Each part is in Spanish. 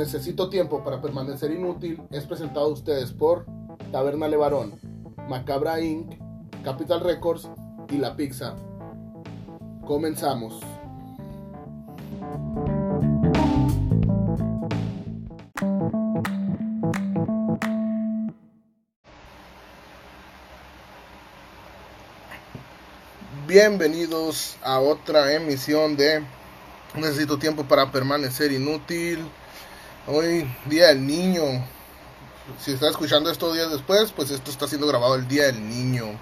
Necesito tiempo para permanecer inútil es presentado a ustedes por Taberna Levarón, Macabra Inc., Capital Records y La Pizza. Comenzamos. Bienvenidos a otra emisión de Necesito tiempo para permanecer inútil. Hoy, Día del Niño. Si está escuchando esto días después, pues esto está siendo grabado el Día del Niño.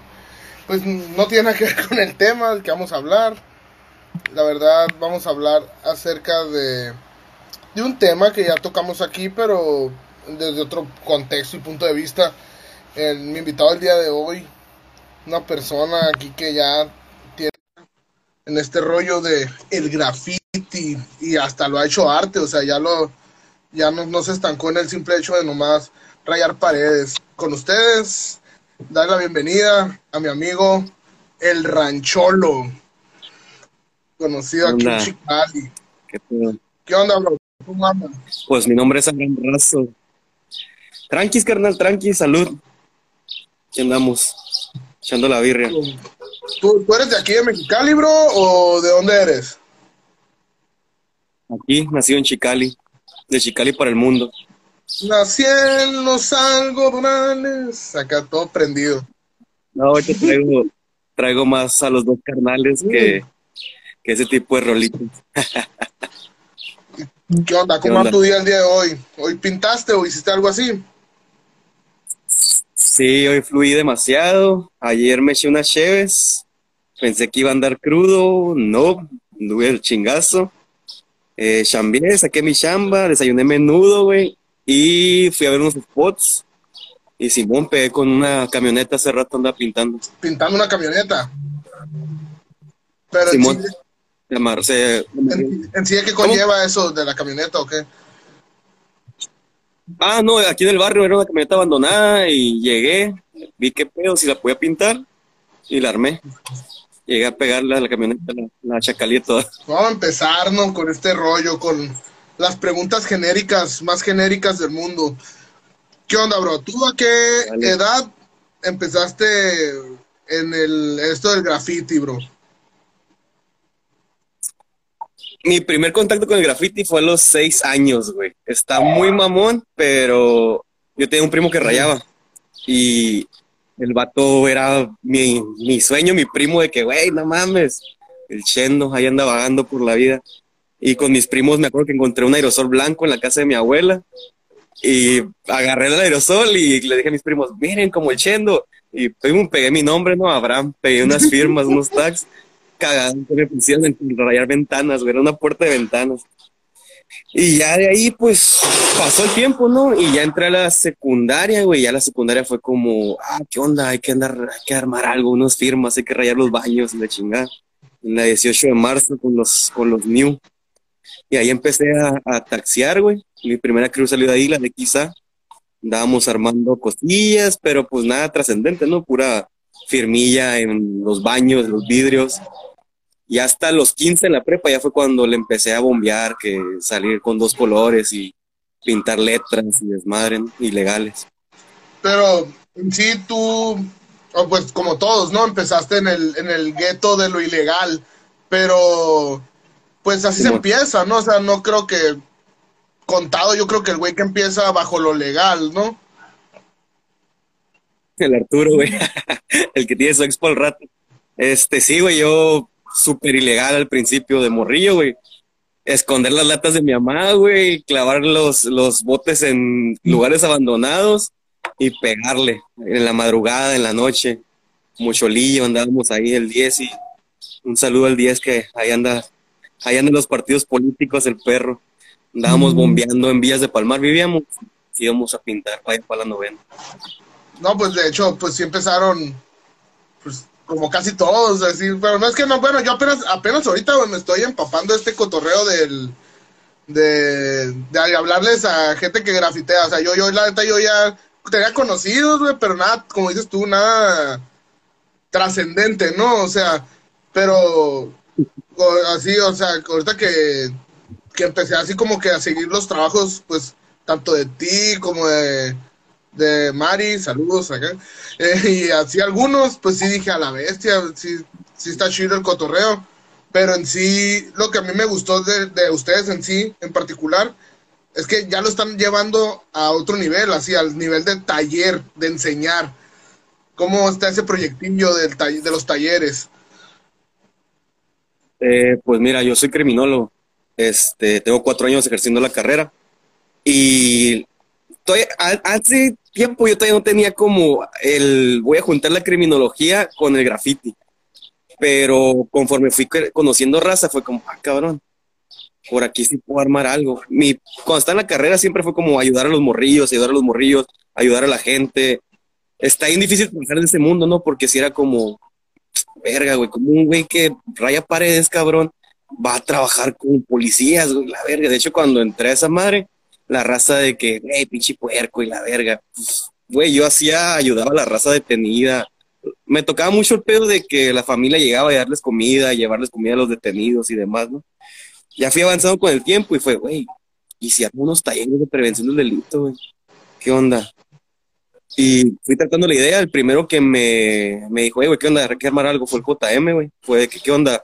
Pues no tiene nada que ver con el tema del que vamos a hablar. La verdad, vamos a hablar acerca de, de un tema que ya tocamos aquí, pero desde otro contexto y punto de vista. Mi invitado el día de hoy, una persona aquí que ya tiene en este rollo de el graffiti y hasta lo ha hecho arte, o sea, ya lo ya no, no se estancó en el simple hecho de nomás rayar paredes. Con ustedes, dar la bienvenida a mi amigo El Rancholo, conocido aquí en. Chicali. ¿Qué? ¿Qué onda, bro? ¿Cómo andas? Pues mi nombre es Abraham Razo. Tranquis, carnal, tranquis, salud. Aquí andamos, echando la birria. ¿Tú, ¿Tú eres de aquí de Mexicali, bro, o de dónde eres? Aquí, nacido en Chicali, de Chicali para el mundo. Nací en los algodones, acá todo prendido. No, ahorita traigo, traigo más a los dos carnales que, que ese tipo de rolitos. ¿Qué onda? ¿Qué ¿Cómo va tu día el día de hoy? ¿Hoy pintaste o hiciste algo así? Sí, hoy fluí demasiado. Ayer me eché unas cheves. Pensé que iba a andar crudo. No, anduve el chingazo. Eh, chambié, saqué mi chamba, desayuné menudo, güey. Y fui a ver unos spots. Y Simón pegué con una camioneta hace rato andaba pintando. Pintando una camioneta. Pero en Simón. sí, amar- se- en, en sí, ¿qué conlleva eso de la camioneta o qué? Ah, no, aquí en el barrio era una camioneta abandonada y llegué, vi qué pedo, si la podía pintar y la armé. Llegué a pegarle a la camioneta, la, la. Vamos a empezar, ¿no? Con este rollo, con las preguntas genéricas, más genéricas del mundo. ¿Qué onda, bro? ¿Tú a qué edad empezaste en el esto del graffiti, bro? Mi primer contacto con el graffiti fue a los seis años, güey. Está muy mamón, pero yo tenía un primo que rayaba y el vato era mi, mi sueño, mi primo de que, güey, no mames, el chendo ahí anda vagando por la vida. Y con mis primos me acuerdo que encontré un aerosol blanco en la casa de mi abuela y agarré el aerosol y le dije a mis primos, miren como el chendo. Y pum, pegué mi nombre, ¿no? Abraham, pegué unas firmas, unos tags cagado que me pusieron en rayar ventanas, güey, era una puerta de ventanas. Y ya de ahí, pues, pasó el tiempo, ¿no? Y ya entré a la secundaria, güey, ya la secundaria fue como, ah, ¿qué onda? Hay que andar, hay que armar algo, unas firmas, hay que rayar los baños, la chingada. En la 18 de marzo con los, con los New. Y ahí empecé a, a taxiar, güey. Mi primera crew salió de ahí, la de Quizá. Andábamos armando cosillas, pero pues nada trascendente, ¿no? Pura firmilla en los baños, los vidrios. Y hasta los 15 en la prepa ya fue cuando le empecé a bombear, que salir con dos colores y pintar letras y desmadre, ¿no? ilegales. Pero en sí tú, o pues como todos, ¿no? Empezaste en el, en el gueto de lo ilegal, pero pues así se empieza, ¿no? O sea, no creo que contado, yo creo que el güey que empieza bajo lo legal, ¿no? El Arturo, güey, el que tiene su expo al rato. Este, sí, güey, yo súper ilegal al principio de morrillo, güey. Esconder las latas de mi mamá, güey, clavar los, los botes en lugares abandonados y pegarle en la madrugada, en la noche. Mucholillo, andábamos ahí el 10 y un saludo al 10 que ahí anda, ahí andan los partidos políticos, el perro. Andábamos bombeando en Villas de Palmar, vivíamos, íbamos a pintar para, para la novena. No, pues de hecho, pues sí empezaron, pues como casi todos, así, pero no es que no, bueno, yo apenas, apenas ahorita me estoy empapando este cotorreo del, de, de hablarles a gente que grafitea, o sea, yo, yo, la neta, yo ya tenía conocidos, güey, pero nada, como dices tú, nada trascendente, ¿no? O sea, pero así, o sea, ahorita que, que empecé así como que a seguir los trabajos, pues, tanto de ti como de, de Mari, saludos eh, y así algunos, pues sí dije a la bestia, sí, sí está chido el cotorreo, pero en sí, lo que a mí me gustó de, de ustedes en sí, en particular, es que ya lo están llevando a otro nivel, así al nivel de taller, de enseñar. ¿Cómo está ese proyectillo del de los talleres? Eh, pues mira, yo soy criminólogo. Este, tengo cuatro años ejerciendo la carrera. Y hace tiempo yo todavía no tenía como el voy a juntar la criminología con el graffiti. Pero conforme fui conociendo raza, fue como, ah, cabrón, por aquí sí puedo armar algo. Mi, cuando estaba en la carrera siempre fue como ayudar a los morrillos, ayudar a los morrillos, ayudar a la gente. Está bien difícil pensar en ese mundo, ¿no? Porque si era como, verga, güey, como un güey que raya paredes, cabrón, va a trabajar con policías, güey, la verga. De hecho, cuando entré a esa madre, la raza de que, güey, pinche puerco y la verga, pues, güey, yo hacía, ayudaba a la raza detenida. Me tocaba mucho el pedo de que la familia llegaba a darles comida, llevarles comida a los detenidos y demás, ¿no? Ya fui avanzando con el tiempo y fue, güey, ¿y si hago unos talleres de prevención del delito, güey? ¿Qué onda? Y fui tratando la idea. El primero que me, me dijo, güey, ¿qué onda? Hay que armar algo. Fue el JM, güey. Fue que, ¿qué onda?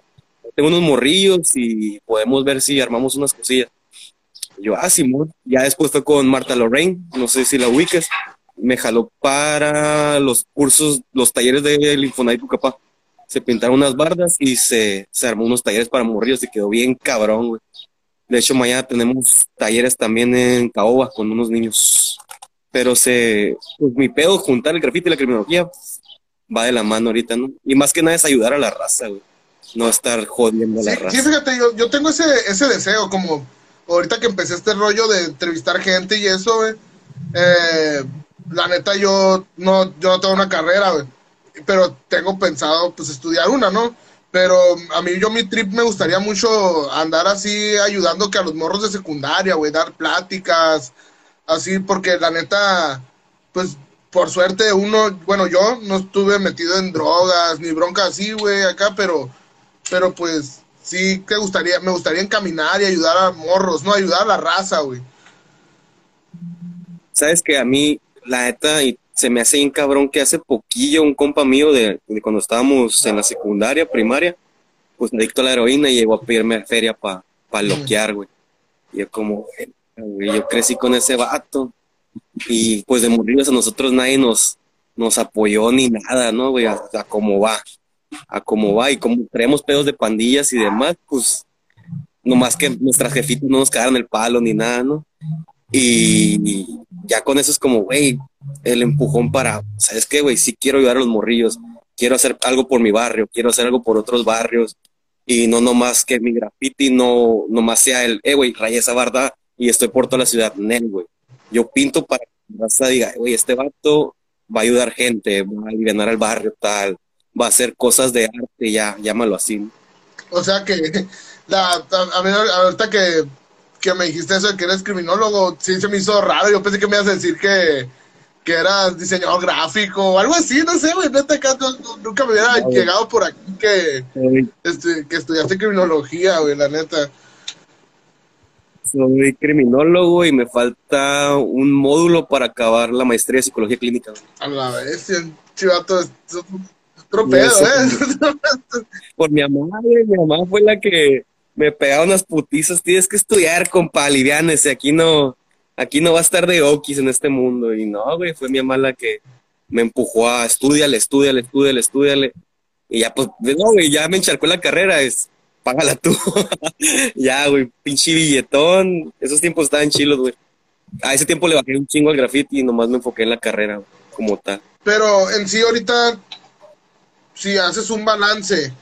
Tengo unos morrillos y podemos ver si armamos unas cosillas. Yo, ah, Simón. Ya después fue con Marta Lorraine. No sé si la ubiques. Me jaló para los cursos, los talleres del Infonavit capaz Se pintaron unas bardas y se, se armó unos talleres para morrillos y quedó bien cabrón, güey. De hecho, mañana tenemos talleres también en Caoba con unos niños pero se, pues mi pedo juntar el grafito y la criminología va de la mano ahorita, ¿no? Y más que nada es ayudar a la raza, güey. No estar jodiendo a la raza. Sí, fíjate, yo, yo tengo ese, ese deseo, como ahorita que empecé este rollo de entrevistar gente y eso, güey. Eh, la neta, yo no, yo no tengo una carrera, güey. Pero tengo pensado, pues, estudiar una, ¿no? Pero a mí, yo, mi trip me gustaría mucho andar así ayudando que a los morros de secundaria, güey, dar pláticas, así porque la neta, pues por suerte uno, bueno, yo no estuve metido en drogas ni bronca así, güey, acá, pero, pero pues sí que gustaría, me gustaría encaminar y ayudar a morros, no ayudar a la raza, güey. Sabes que a mí, la neta, y se me hace bien cabrón que hace poquillo un compa mío de, cuando estábamos en la secundaria, primaria, pues me dictó la heroína y llegó a pedirme feria para pa loquear, güey. Y yo como, yo crecí con ese vato. Y pues de morirnos a nosotros nadie nos, nos apoyó ni nada, ¿no, güey? A, cómo va. A cómo va. Y como traemos pedos de pandillas y demás, pues nomás que nuestras jefitas no nos cagaron el palo ni nada, ¿no? Y, ya con eso es como, güey, el empujón para, ¿sabes qué, güey? Sí quiero ayudar a los morrillos, quiero hacer algo por mi barrio, quiero hacer algo por otros barrios, y no nomás que mi graffiti no nomás sea el, eh, güey, raya esa barda y estoy por toda la ciudad, Nel, güey. Yo pinto para que la raza diga, güey, este vato va a ayudar gente, va a aliviar al barrio, tal, va a hacer cosas de arte, ya, llámalo así. O sea que, la, a, mí, ahorita que, que me dijiste eso de que eres criminólogo, sí se me hizo raro. Yo pensé que me ibas a decir que, que eras diseñador gráfico o algo así, no sé, güey, neta, nunca me hubiera llegado por aquí que, este, que estudiaste criminología, güey, la neta soy criminólogo y me falta un módulo para acabar la maestría de psicología clínica. A la vez, chivato, otro pedo, ¿eh? Por mi mamá, mi mamá fue la que me pegaba unas putizas. Tienes que estudiar, compa, aliviánese. Aquí no, aquí no va a estar de okis en este mundo. Y no, güey, fue mi mamá la que me empujó a estudiale, estudiale, estudiale, estudiale. Y ya, pues, no, güey, ya me encharcó la carrera. Es, págala tú. ya, güey, pinche billetón. Esos tiempos estaban chilos, güey. A ese tiempo le bajé un chingo al graffiti y nomás me enfoqué en la carrera como tal. Pero en sí ahorita, si haces un balance,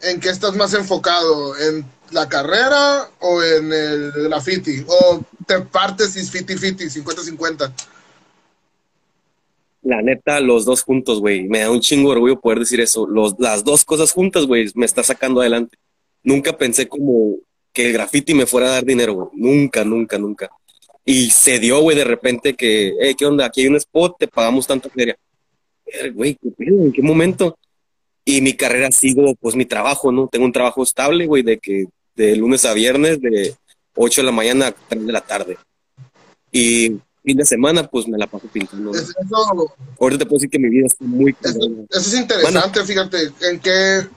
¿en qué estás más enfocado? ¿En la carrera o en el graffiti? ¿O te partes y 50-50, 50-50? La neta, los dos juntos, güey. Me da un chingo de orgullo poder decir eso. Los, las dos cosas juntas, güey, me está sacando adelante nunca pensé como que el graffiti me fuera a dar dinero, güey. Nunca, nunca, nunca. Y se dio, güey, de repente que, eh, ¿qué onda? Aquí hay un spot, te pagamos tanta feria. Güey, ¿qué ¿En qué momento? Y mi carrera sigo, pues mi trabajo, ¿no? Tengo un trabajo estable, güey, de que de lunes a viernes, de 8 de la mañana a 3 de la tarde. Y fin de semana, pues me la paso pintando. Eso, Ahorita te puedo decir que mi vida está muy eso, eso es interesante, fíjate, en qué,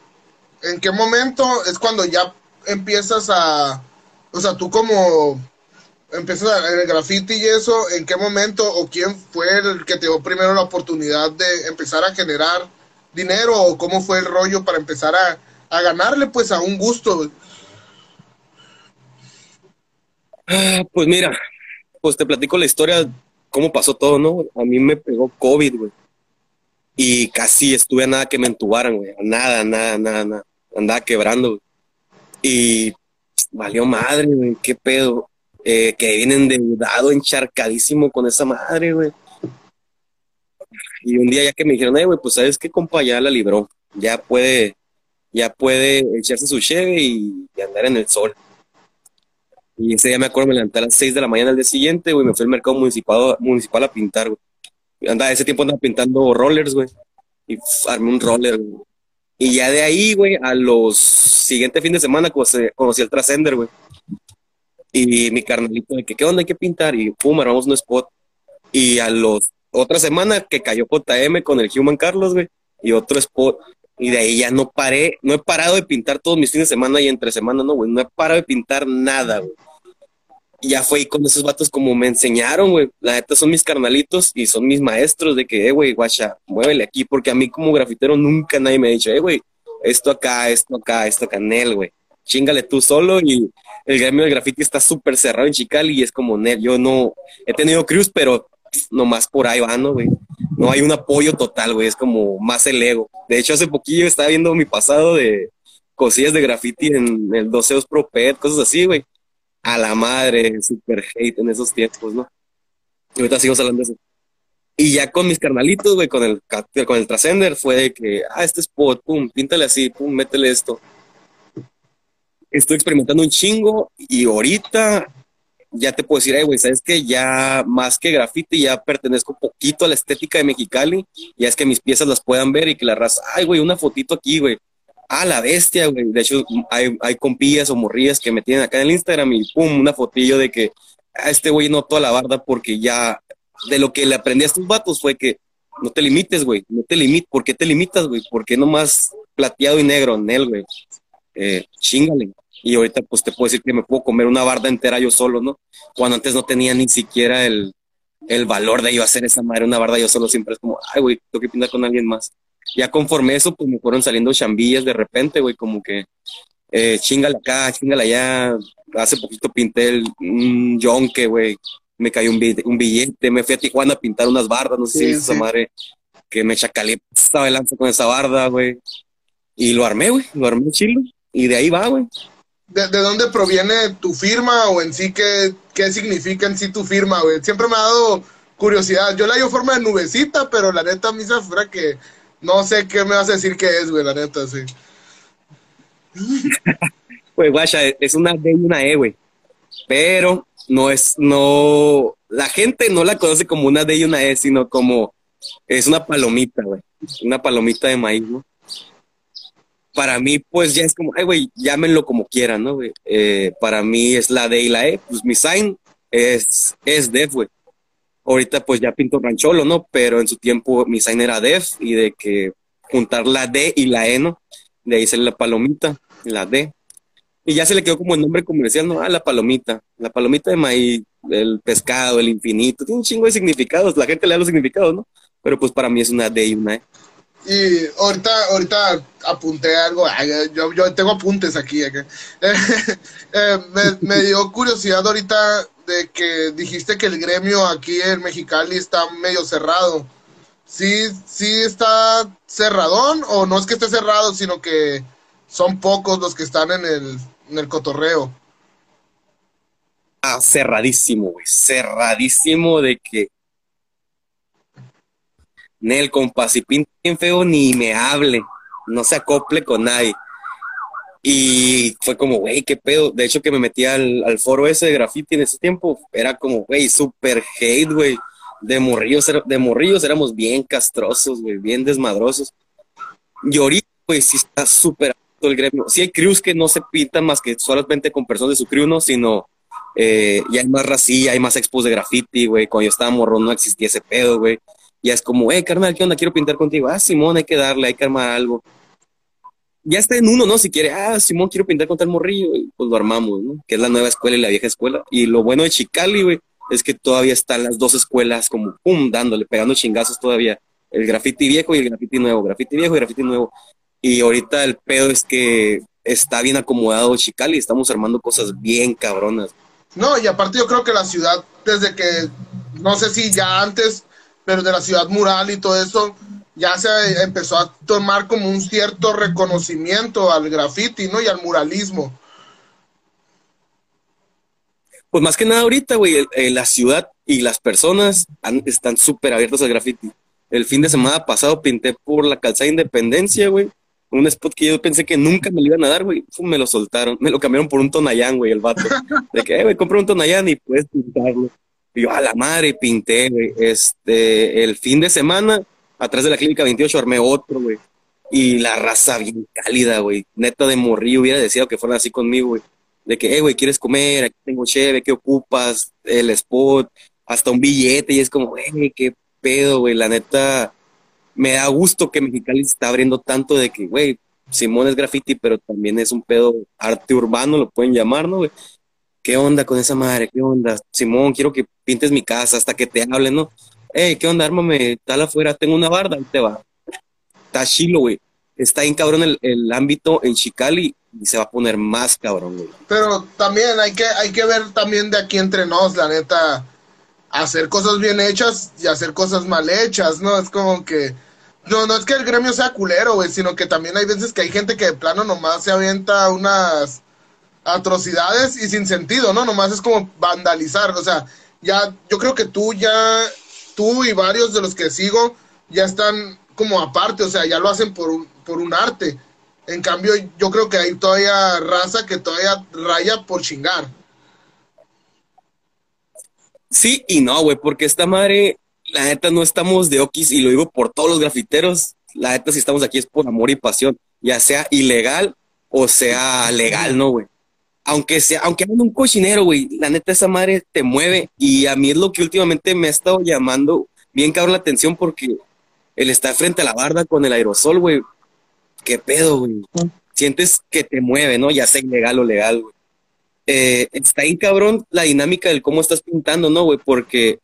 en qué momento es cuando ya empiezas a, o sea, tú como empiezas en el graffiti y eso, ¿en qué momento o quién fue el que te dio primero la oportunidad de empezar a generar dinero o cómo fue el rollo para empezar a, a ganarle pues a un gusto? Ah, pues mira, pues te platico la historia, cómo pasó todo, ¿no? A mí me pegó COVID, güey. Y casi estuve a nada que me entubaran, güey. Nada, nada, nada, nada. Andaba quebrando, güey. Y valió madre, güey. ¿Qué pedo? Eh, que viene endeudado, encharcadísimo con esa madre, güey. Y un día ya que me dijeron, eh, güey, pues sabes qué, compa, ya la libró. Ya puede, ya puede echarse su cheve y, y andar en el sol. Y ese día me acuerdo, me levanté a las 6 de la mañana al día siguiente, güey, me fui al mercado municipal, municipal a pintar, güey. Andaba, ese tiempo andaba pintando rollers, güey. Y pf, armé un roller, güey. Y ya de ahí, güey, a los siguiente fin de semana conocí, el Trascender, güey. Y mi carnalito de que, ¿qué onda hay que pintar? Y pum, armamos un spot. Y a los otra semana que cayó JM con el Human Carlos, güey. Y otro spot. Y de ahí ya no paré, no he parado de pintar todos mis fines de semana y entre semana, no, güey. No he parado de pintar nada, güey. Y ya fue con esos vatos como me enseñaron, güey. La neta son mis carnalitos y son mis maestros de que, eh, güey, guacha, muévele aquí. Porque a mí como grafitero nunca nadie me ha dicho, eh, güey, esto acá, esto acá, esto acá, Nel, güey. Chingale tú solo y el gremio del graffiti está súper cerrado en Chical y es como, Nel, yo no, he tenido cruz, pero nomás por ahí va, ¿no, hay un apoyo total, es como más el ego. De hecho, hace poquillo estaba viendo mi pasado de cosillas de graffiti en el Doceos Pro Pet, cosas así, a la madre, super hate en esos tiempos, ¿no? Y ahorita sigo hablando. Y ya con mis carnalitos, con el, con el Trascender, fue de que, ah, este spot, pum, píntale así, pum, métele esto. Estoy experimentando un chingo y ahorita ya te puedo decir, ay, güey, sabes que ya más que graffiti, ya pertenezco un poquito a la estética de Mexicali, ya es que mis piezas las puedan ver y que la raza, ay, güey, una fotito aquí, güey, ah, la bestia, güey. De hecho, hay, hay compillas o morrillas que me tienen acá en el Instagram y pum, una fotillo de que a este güey no toda la barda porque ya de lo que le aprendí a estos vatos fue que no te limites, güey, no te limites. ¿Por qué te limitas, güey? ¿Por qué nomás plateado y negro en él, güey? Eh, chingale. Y ahorita pues te puedo decir que me puedo comer una barda entera yo solo, ¿no? Cuando antes no tenía ni siquiera el, el valor de yo hacer esa madre, una barda yo solo siempre es como, ay, güey, tengo que pintar con alguien más ya conforme eso, pues me fueron saliendo chambillas de repente, güey, como que eh, chingala acá, chingala allá. Hace poquito pinté el, un yonque, güey. Me cayó un billete, un billete, me fui a Tijuana a pintar unas bardas, no sé Sí, si esa sí. madre que me chacalé, estaba lanza con esa barda, güey. Y lo armé, güey, lo armé chilo. Y de ahí va, güey. ¿De, de dónde proviene tu firma o en sí qué, qué significa en sí tu firma, güey? Siempre me ha dado curiosidad. Yo la dio forma de nubecita, pero la neta a mí se fuera que no sé qué me vas a decir que es, güey, la neta, sí. Pues, guacha, es una D y una E, güey. Pero no es, no, la gente no la conoce como una D y una E, sino como, es una palomita, güey. Una palomita de maíz, ¿no? Para mí, pues ya es como, ay, güey, llámenlo como quieran, ¿no, güey? Eh, para mí es la D y la E. Pues mi sign es, es Def, güey. Ahorita, pues ya pinto rancholo, ¿no? Pero en su tiempo mi sign era Def y de que juntar la D y la E, ¿no? De ahí sale la palomita, la D. Y ya se le quedó como el nombre comercial, ¿no? Ah, la palomita. La palomita de maíz, el pescado, el infinito. Tiene un chingo de significados. La gente le da los significados, ¿no? Pero pues para mí es una D y una E. Y ahorita, ahorita apunté algo, yo, yo tengo apuntes aquí. acá. Eh, me, me dio curiosidad ahorita de que dijiste que el gremio aquí en Mexicali está medio cerrado. ¿Sí, sí está cerradón o no es que esté cerrado, sino que son pocos los que están en el, en el cotorreo? Ah, cerradísimo, güey. Cerradísimo de que. Nel, compa, si pinta bien feo, ni me hable. No se acople con nadie. Y fue como, güey, qué pedo. De hecho, que me metí al, al foro ese de graffiti en ese tiempo, era como, güey, super hate, güey. De morrillos, de morrillos éramos bien castrosos, güey, bien desmadrosos. Y ahorita, pues, sí está súper alto el gremio. Sí hay crews que no se pintan más que solamente con personas de su crew, ¿no? Sino Eh, ya hay más racilla, hay más expos de graffiti, güey. Cuando yo estaba morro no existía ese pedo, güey. Ya es como, eh, carnal, ¿qué onda? Quiero pintar contigo. Ah, Simón, hay que darle, hay que armar algo. Ya está en uno, ¿no? Si quiere, ah, Simón, quiero pintar con tal morrillo, pues lo armamos, ¿no? Que es la nueva escuela y la vieja escuela. Y lo bueno de Chicali, güey, es que todavía están las dos escuelas como, pum, dándole, pegando chingazos todavía. El graffiti viejo y el graffiti nuevo, graffiti viejo y graffiti nuevo. Y ahorita el pedo es que está bien acomodado Chicali, estamos armando cosas bien cabronas. No, y aparte yo creo que la ciudad, desde que, no sé si ya antes, pero de la ciudad mural y todo eso, ya se empezó a tomar como un cierto reconocimiento al graffiti, ¿no? Y al muralismo. Pues más que nada ahorita, güey, la ciudad y las personas están súper abiertas al graffiti. El fin de semana pasado pinté por la calzada Independencia, güey un spot que yo pensé que nunca me lo iban a dar, güey. Me lo soltaron. Me lo cambiaron por un Tonayán, güey, el vato. De que, eh, güey, compré un Tonayán y puedes pintarlo. Y yo, a la madre, pinté, güey. Este, el fin de semana, atrás de la clínica 28, armé otro, güey. Y la raza bien cálida, güey. Neta de morrillo, hubiera deseado que fueran así conmigo, güey. De que, eh, güey, ¿quieres comer? Aquí tengo cheve, ¿qué ocupas? El spot, hasta un billete. Y es como, güey, qué pedo, güey. La neta, me da gusto que Mexicali está abriendo tanto de que, güey, Simón es graffiti, pero también es un pedo arte urbano, lo pueden llamar, ¿no, güey? ¿Qué onda con esa madre? ¿Qué onda? Simón, quiero que pintes mi casa hasta que te hablen, ¿no? Hey, ¿qué onda? Ármame, tal afuera, tengo una barda, ahí te va. Está chilo, güey. Está bien cabrón el, el ámbito en Chicali y se va a poner más cabrón, güey. Pero también hay que, hay que ver también de aquí entre nos, la neta, hacer cosas bien hechas y hacer cosas mal hechas, ¿no? Es como que no, no es que el gremio sea culero, güey, sino que también hay veces que hay gente que de plano nomás se avienta unas atrocidades y sin sentido, ¿no? Nomás es como vandalizar, o sea, ya, yo creo que tú ya, tú y varios de los que sigo ya están como aparte, o sea, ya lo hacen por un, por un arte. En cambio, yo creo que hay todavía raza que todavía raya por chingar. Sí y no, güey, porque esta madre la neta no estamos de okis y lo digo por todos los grafiteros. La neta, si estamos aquí es por amor y pasión, ya sea ilegal o sea legal, ¿no, güey? Aunque sea, aunque hagan un cochinero, güey, la neta esa madre te mueve y a mí es lo que últimamente me ha estado llamando bien cabrón la atención porque el estar frente a la barda con el aerosol, güey, qué pedo, güey. Sientes que te mueve, ¿no? Ya sea ilegal o legal, güey. Eh, está ahí cabrón la dinámica del cómo estás pintando, ¿no, güey? Porque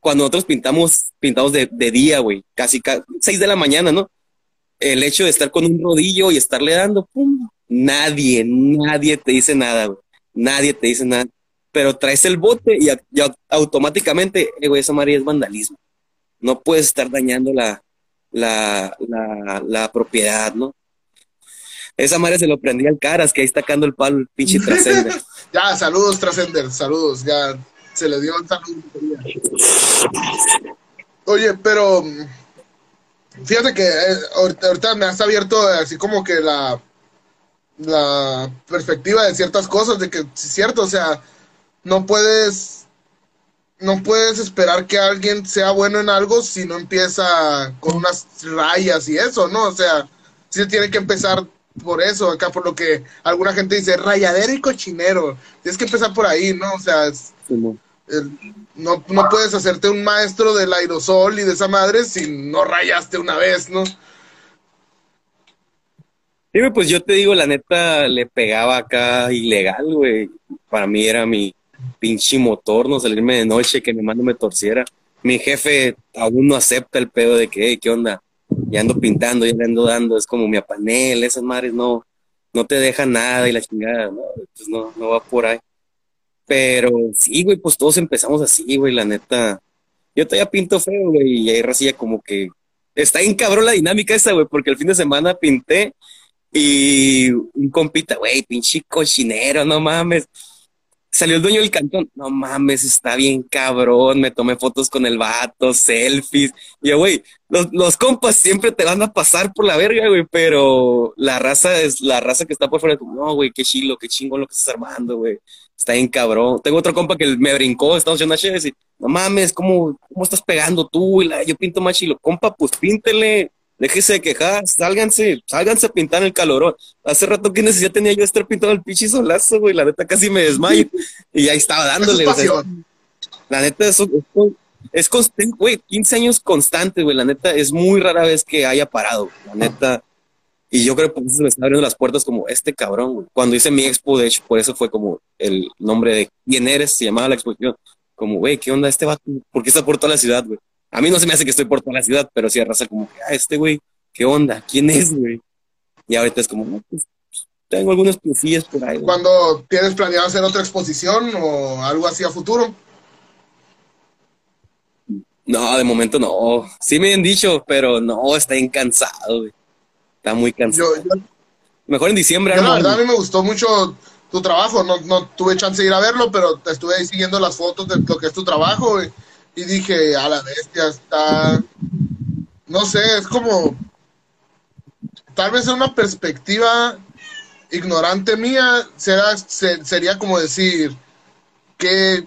cuando nosotros pintamos, pintamos de, día, güey, casi, casi seis de la mañana, ¿no? El hecho de estar con un rodillo y estarle dando, pum, nadie, nadie te dice nada, güey. Nadie te dice nada. Pero traes el bote y, automáticamente, eh, güey, esa María es vandalismo. No puedes estar dañando la, la, la, propiedad, ¿no? Esa madre se lo prendía al caras, que ahí está cando el palo el pinche Trascender. ya, saludos, Trascender, saludos, ya se le dio el saludo. Oye, pero fíjate que eh, ahorita, me has abierto así como que la, la perspectiva de ciertas cosas, de que es cierto, o sea, no puedes no puedes esperar que alguien sea bueno en algo si no empieza con unas rayas y eso, ¿no? O sea, sí tiene que empezar por eso, acá por lo que alguna gente dice, rayadero y cochinero. Tienes que empezar por ahí, ¿no? O sea, es, no, no puedes hacerte un maestro del aerosol y de esa madre si no rayaste una vez, ¿no? Sí, pues yo te digo, la neta, le pegaba acá ilegal, güey. Para mí era mi pinche motor, no salirme de noche, que mi mano me torciera. Mi jefe aún no acepta el pedo de que, ¿qué onda? Ya ando pintando, ya le ando dando, es como mi apanel, esas madres no, no te dejan nada y la chingada, no, pues no, no va por ahí. Pero sí, güey, pues todos empezamos así, güey, la neta. Yo todavía pinto feo, güey, y ahí racía como que está bien la dinámica esa, güey, porque el fin de semana pinté y un compita, güey, pinche cochinero, no mames. Salió el dueño del cantón, no mames, está bien cabrón, me tomé fotos con el vato, selfies. Y güey, los, los compas siempre te van a pasar por la verga, güey, pero la raza es la raza que está por fuera, no, güey, qué chilo, qué chingón lo que estás armando, güey está bien cabrón. Tengo otro compa que me brincó, estamos haciendo y no mames, ¿cómo, ¿cómo estás pegando tú? Y la, yo pinto más chilo. Compa, pues píntele. Déjese de quejar, sálganse, sálganse a pintar el calorón. Hace rato que necesidad tenía yo estar pintando el pinche solazo, güey. La neta casi me desmayo. y ahí estaba dándole. la neta, eso, es constante, güey. 15 años constante, güey. La neta, es muy rara vez que haya parado. La neta. Y yo creo que por eso me está abriendo las puertas como este cabrón, güey. Cuando hice mi expo, de hecho, por eso fue como el nombre de quién eres, se llamaba la exposición. Como, güey, ¿qué onda este vato? ¿Por qué está por toda la ciudad, güey? A mí no se me hace que estoy por toda la ciudad, pero sí arrasa como, ah, este güey, ¿qué onda? ¿Quién es, güey? Y ahorita es como, no, pues, tengo algunas cosillas por ahí. ¿Cuándo tienes planeado hacer otra exposición o algo así a futuro? No, de momento no. Sí me han dicho, pero no, está bien cansado, güey. Está muy cansado. Mejor en diciembre. la verdad, a mí me gustó mucho tu trabajo. No, no tuve chance de ir a verlo, pero estuve ahí siguiendo las fotos de lo que es tu trabajo, güey y dije, a la bestia, está, no sé, es como, tal vez en una perspectiva ignorante mía, será, sería como decir que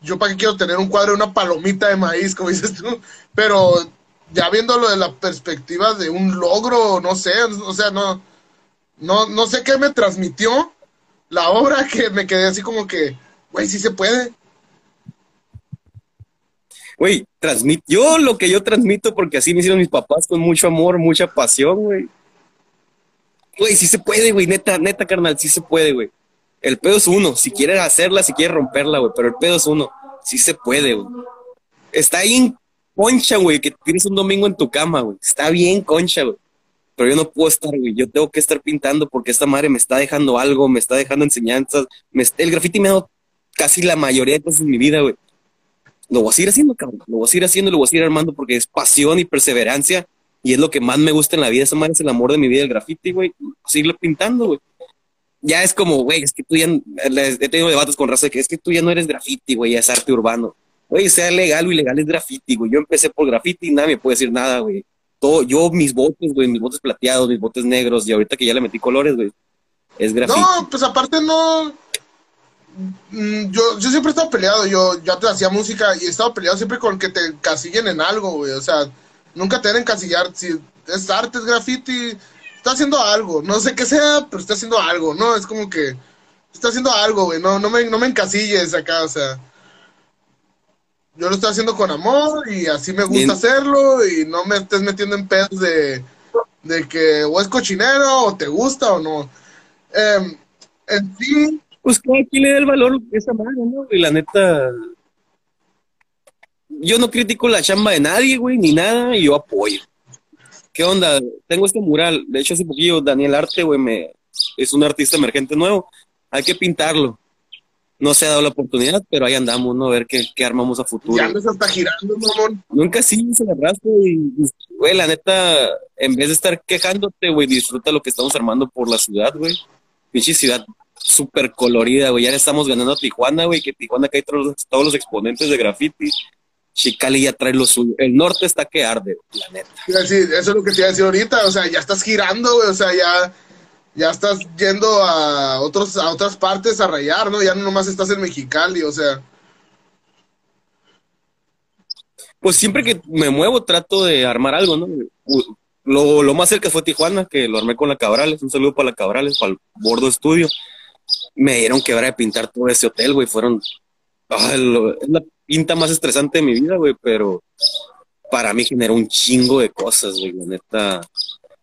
yo para qué quiero tener un cuadro de una palomita de maíz, como dices tú, pero ya viéndolo de la perspectiva de un logro, no sé, o sea, no, no, no sé qué me transmitió la obra que me quedé así como que, güey, sí se puede. Güey, transmit, yo lo que yo transmito, porque así me hicieron mis papás con mucho amor, mucha pasión, güey. Güey, sí se puede, güey, neta, neta, carnal, sí se puede, güey. El pedo es uno, si quieres hacerla, si quieres romperla, güey, pero el pedo es uno, sí se puede, güey. Está ahí concha, güey, que tienes un domingo en tu cama, güey. Está bien concha, güey. Pero yo no puedo estar, güey. Yo tengo que estar pintando porque esta madre me está dejando algo, me está dejando enseñanzas. El graffiti me ha dado casi la mayoría de cosas en mi vida, güey lo voy a seguir haciendo, cabrón. Lo voy a seguir haciendo, lo voy a seguir armando porque es pasión y perseverancia y es lo que más me gusta en la vida. Esa madre es el amor de mi vida, el graffiti, güey. Seguirlo pintando, güey. Ya es como, güey, es que tú ya, he tenido debates con raza de que es que tú ya no eres graffiti, güey, ya es arte urbano. Güey, sea legal o ilegal es graffiti, güey. Yo empecé por graffiti y nadie me puede decir nada, güey. Todo, yo, mis botes, güey, mis botes plateados, mis botes negros, y ahorita que ya le metí colores, güey, es graffiti. No, pues aparte no, yo, yo siempre he estado peleado, yo ya te hacía música y he estado peleado siempre con que te encasillen en algo, güey. O sea, nunca te deben encasillar. Si es arte, es graffiti, está haciendo algo. No sé qué sea, pero está haciendo algo, ¿no? Es como que está haciendo algo, güey. No, no, me, no me encasilles acá, o sea. Yo lo estoy haciendo con amor y así me gusta hacerlo y no me estés metiendo en pedos de, de que o es cochinero o te gusta o no. Eh, en sí, pues cada quien le da el valor esa madre, ¿no? Y la neta, yo no critico la chamba de nadie, güey, ni nada, y yo apoyo. ¿Qué onda? Tengo este mural, de hecho hace poquillo Daniel Arte, güey, me, es un artista emergente nuevo, hay que pintarlo. No se ha dado la oportunidad, pero ahí andamos, ¿no? A ver qué, qué armamos a futuro. Ya andas hasta girando, mamón. Nunca sí se la y, güey, la neta, en vez de estar quejándote, güey, disfruta lo que estamos armando por la ciudad, güey. Pinche ciudad súper colorida, güey. Ya estamos ganando a Tijuana, güey, que Tijuana cae todos, todos los exponentes de graffiti. Chicali ya trae lo suyo. El norte está que arde, la neta. eso es lo que te iba a decir ahorita. O sea, ya estás girando, güey. O sea, ya, ya estás yendo a, otros, a otras partes a rayar, ¿no? Ya no nomás estás en Mexicali, o sea. Pues siempre que me muevo trato de armar algo, ¿no? Lo, lo más cerca fue Tijuana, que lo armé con la Cabrales. Un saludo para la Cabrales, para el Bordo Estudio me dieron quebrar de pintar todo ese hotel, güey. Fueron. es la pinta más estresante de mi vida, güey, pero para mí generó un chingo de cosas, güey, la neta.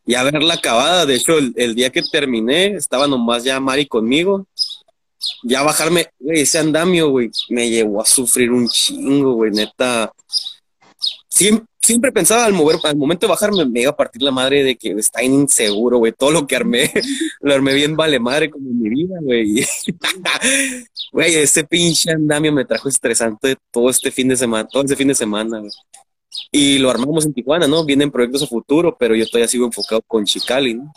Y a verla acabada, de hecho, el, día que terminé, estaba nomás ya Mari conmigo. Ya bajarme, güey, ese andamio, güey, me llevó a sufrir un chingo, güey, neta. Siempre, siempre pensaba al mover, al momento de bajarme, me iba a partir la madre de que está inseguro, güey. Todo lo que armé, lo armé bien vale madre como en mi vida, güey. Güey, ese pinche andamio me trajo estresante todo este fin de semana, todo ese fin de semana, güey. Y lo armamos en Tijuana, ¿no? Vienen proyectos a futuro, pero yo todavía sigo enfocado con Chicali, ¿no?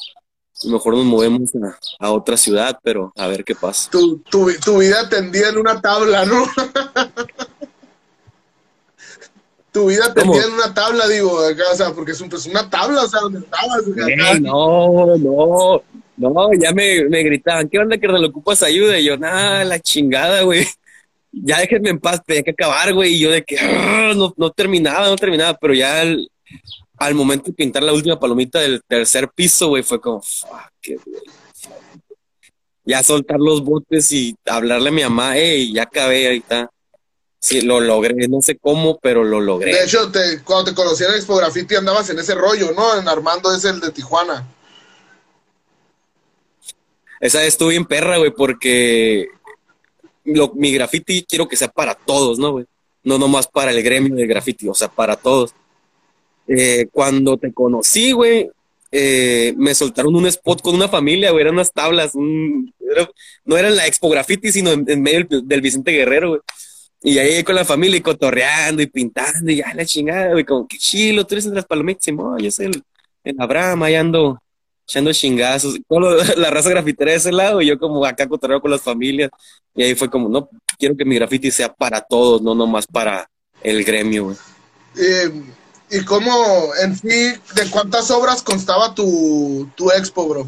A mejor nos movemos a, otra ciudad, pero a ver qué pasa. Tu, tu, tu vida tendía en una tabla, ¿no? tu vida tendía en una tabla, digo, acá, o sea, porque es un, pues, una tabla, o sea, donde estabas. no, no, no, ya me, me gritaban, ¿qué onda que le ocupas ayuda? Y yo, nada, la chingada, güey. Ya déjenme en paz, tenía que acabar, güey. Y yo de que ah, no, no terminaba, no terminaba, pero ya al momento de pintar la última palomita del tercer piso, güey, fue como, fuck, güey. Ya soltar los botes y hablarle a mi mamá, hey, ya acabé ahorita. Sí, lo logré, no sé cómo, pero lo logré. De hecho, te, cuando te conocí en Expo Graffiti andabas en ese rollo, ¿no? En Armando es el de Tijuana. Esa estuvo bien perra, güey, porque lo, mi graffiti quiero que sea para todos, ¿no, güey? No nomás para el gremio de graffiti, o sea, para todos. Eh, cuando te conocí, güey, eh, me soltaron un spot con una familia, güey, eran unas tablas, no era en la Expo Graffiti, sino en, medio del, Vicente Guerrero, güey. Y ahí con la familia y cotorreando y pintando y ya la chingada, güey, como que chilo, tú eres de las palomitas, y yo soy el, el Abraham, ahí ando echando chingazos, la raza grafitera de ese lado, y yo como acá cotorreo con las familias, y ahí fue como, no, quiero que mi graffiti sea para todos, no nomás para el gremio, güey. Eh, ¿Y cómo, en sí, de cuántas obras constaba tu, tu expo, bro?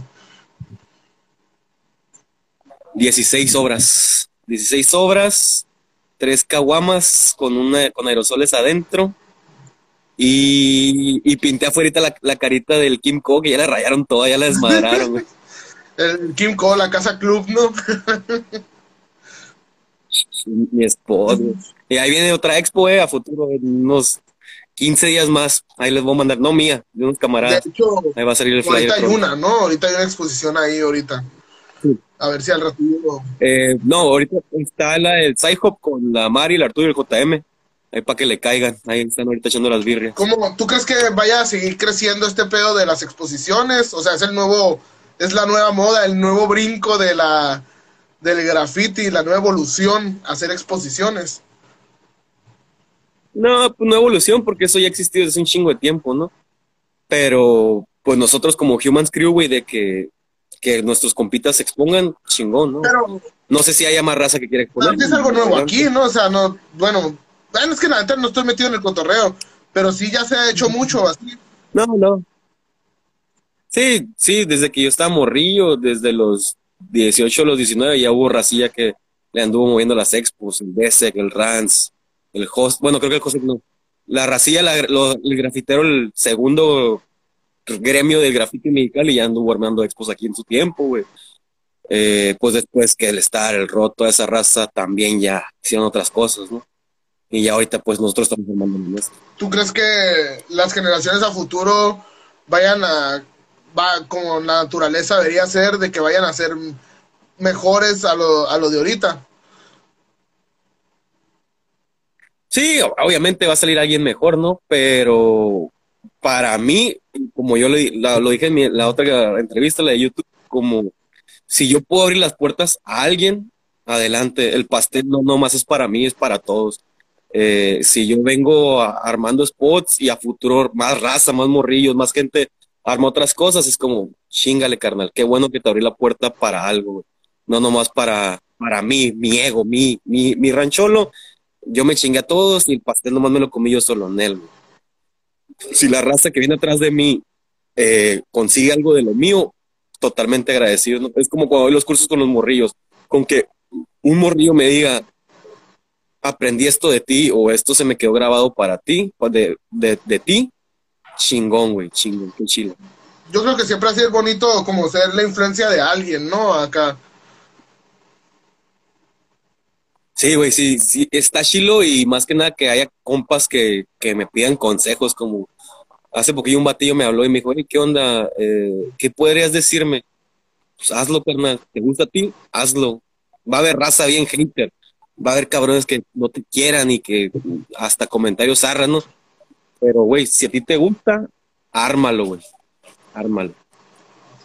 16 obras. 16 obras, tres caguamas con, una, con aerosoles adentro. Y, y pinté afuera la, la, carita del Kim Ko, que ya la rayaron toda, ya la desmadraron, güey. El Kim Ko, la casa club, ¿no? Mi esposo. Y ahí viene otra expo, eh, a futuro, en unos 15 días más, ahí les voy a mandar, no mía, de unos camaradas. De hecho, ahí va a salir el flyer. Ahorita hay una, ¿no? Ahorita hay una exposición ahí ahorita. A ver si al rato. Eh, no, ahorita está la del Sci-Hop con la Mari, el Arturo y el JM. Ahí para que le caigan. Ahí están ahorita echando las birrias. ¿Cómo? ¿Tú crees que vaya a seguir creciendo este pedo de las exposiciones? O sea, es el nuevo, es la nueva moda, el nuevo brinco de la del graffiti, la nueva evolución, hacer exposiciones. No, pues no evolución, porque eso ya ha existido desde un chingo de tiempo, ¿no? Pero, pues nosotros como Humans Crew, güey, de que, que nuestros compitas se expongan, chingón, ¿no? Pero, no sé si haya más raza que quiera exponer. es algo nuevo aquí, ¿no? O sea, no, bueno, es que la no estoy metido en el cotorreo, pero sí ya se ha hecho mucho así. No, no. Sí, sí, desde que yo estaba morrillo, desde los 18 a los 19, ya hubo racilla que le anduvo moviendo las expos, el BSEC, el RANS, el host, bueno, creo que el host no. La racilla, el grafitero, el segundo gremio del grafiti mexicano y ya anduvo armando expos aquí en su tiempo, güey. Eh, pues después que el Star, el Roto, esa raza también ya hicieron otras cosas, ¿no? Y ya ahorita pues nosotros estamos formando esto. ¿Tú crees que las generaciones a futuro vayan a, va como la naturaleza debería ser, de que vayan a ser mejores a lo, a lo de ahorita? Sí, obviamente va a salir alguien mejor, ¿no? Pero para mí, como yo lo, dije en la otra entrevista, la de YouTube, como si yo puedo abrir las puertas a alguien, adelante, el pastel no nomás es para mí, es para todos. Eh, si yo vengo armando spots y a futuro más raza, más morrillos, más gente arma otras cosas, es como, chingale, carnal, qué bueno que te abrí la puerta para algo, no nomás para, para mí, mi ego, mi, mi, mi rancholo yo me chingué a todos y el pastel nomás me lo comí yo solo en él. Si la raza que viene atrás de mí eh, consigue algo de lo mío, totalmente agradecido. Es como cuando doy los cursos con los morrillos, con que un morrillo me diga, aprendí esto de ti o esto se me quedó grabado para ti, de, de, de ti, chingón, güey, chingón, qué chido. Yo creo que siempre ha sido bonito como ser la influencia de alguien, ¿no? Acá Sí, güey, sí, sí, está chilo y más que nada que haya compas que, me pidan consejos, como hace poquillo un batillo me habló y me dijo, ¿qué onda? Eh, ¿Qué podrías decirme? Pues hazlo, carnal, ¿te gusta a ti? Hazlo. Va a haber raza bien hater, va a haber cabrones que no te quieran y que hasta comentarios arran, ¿no? Pero, güey, si a ti te gusta, ármalo, güey, ármalo.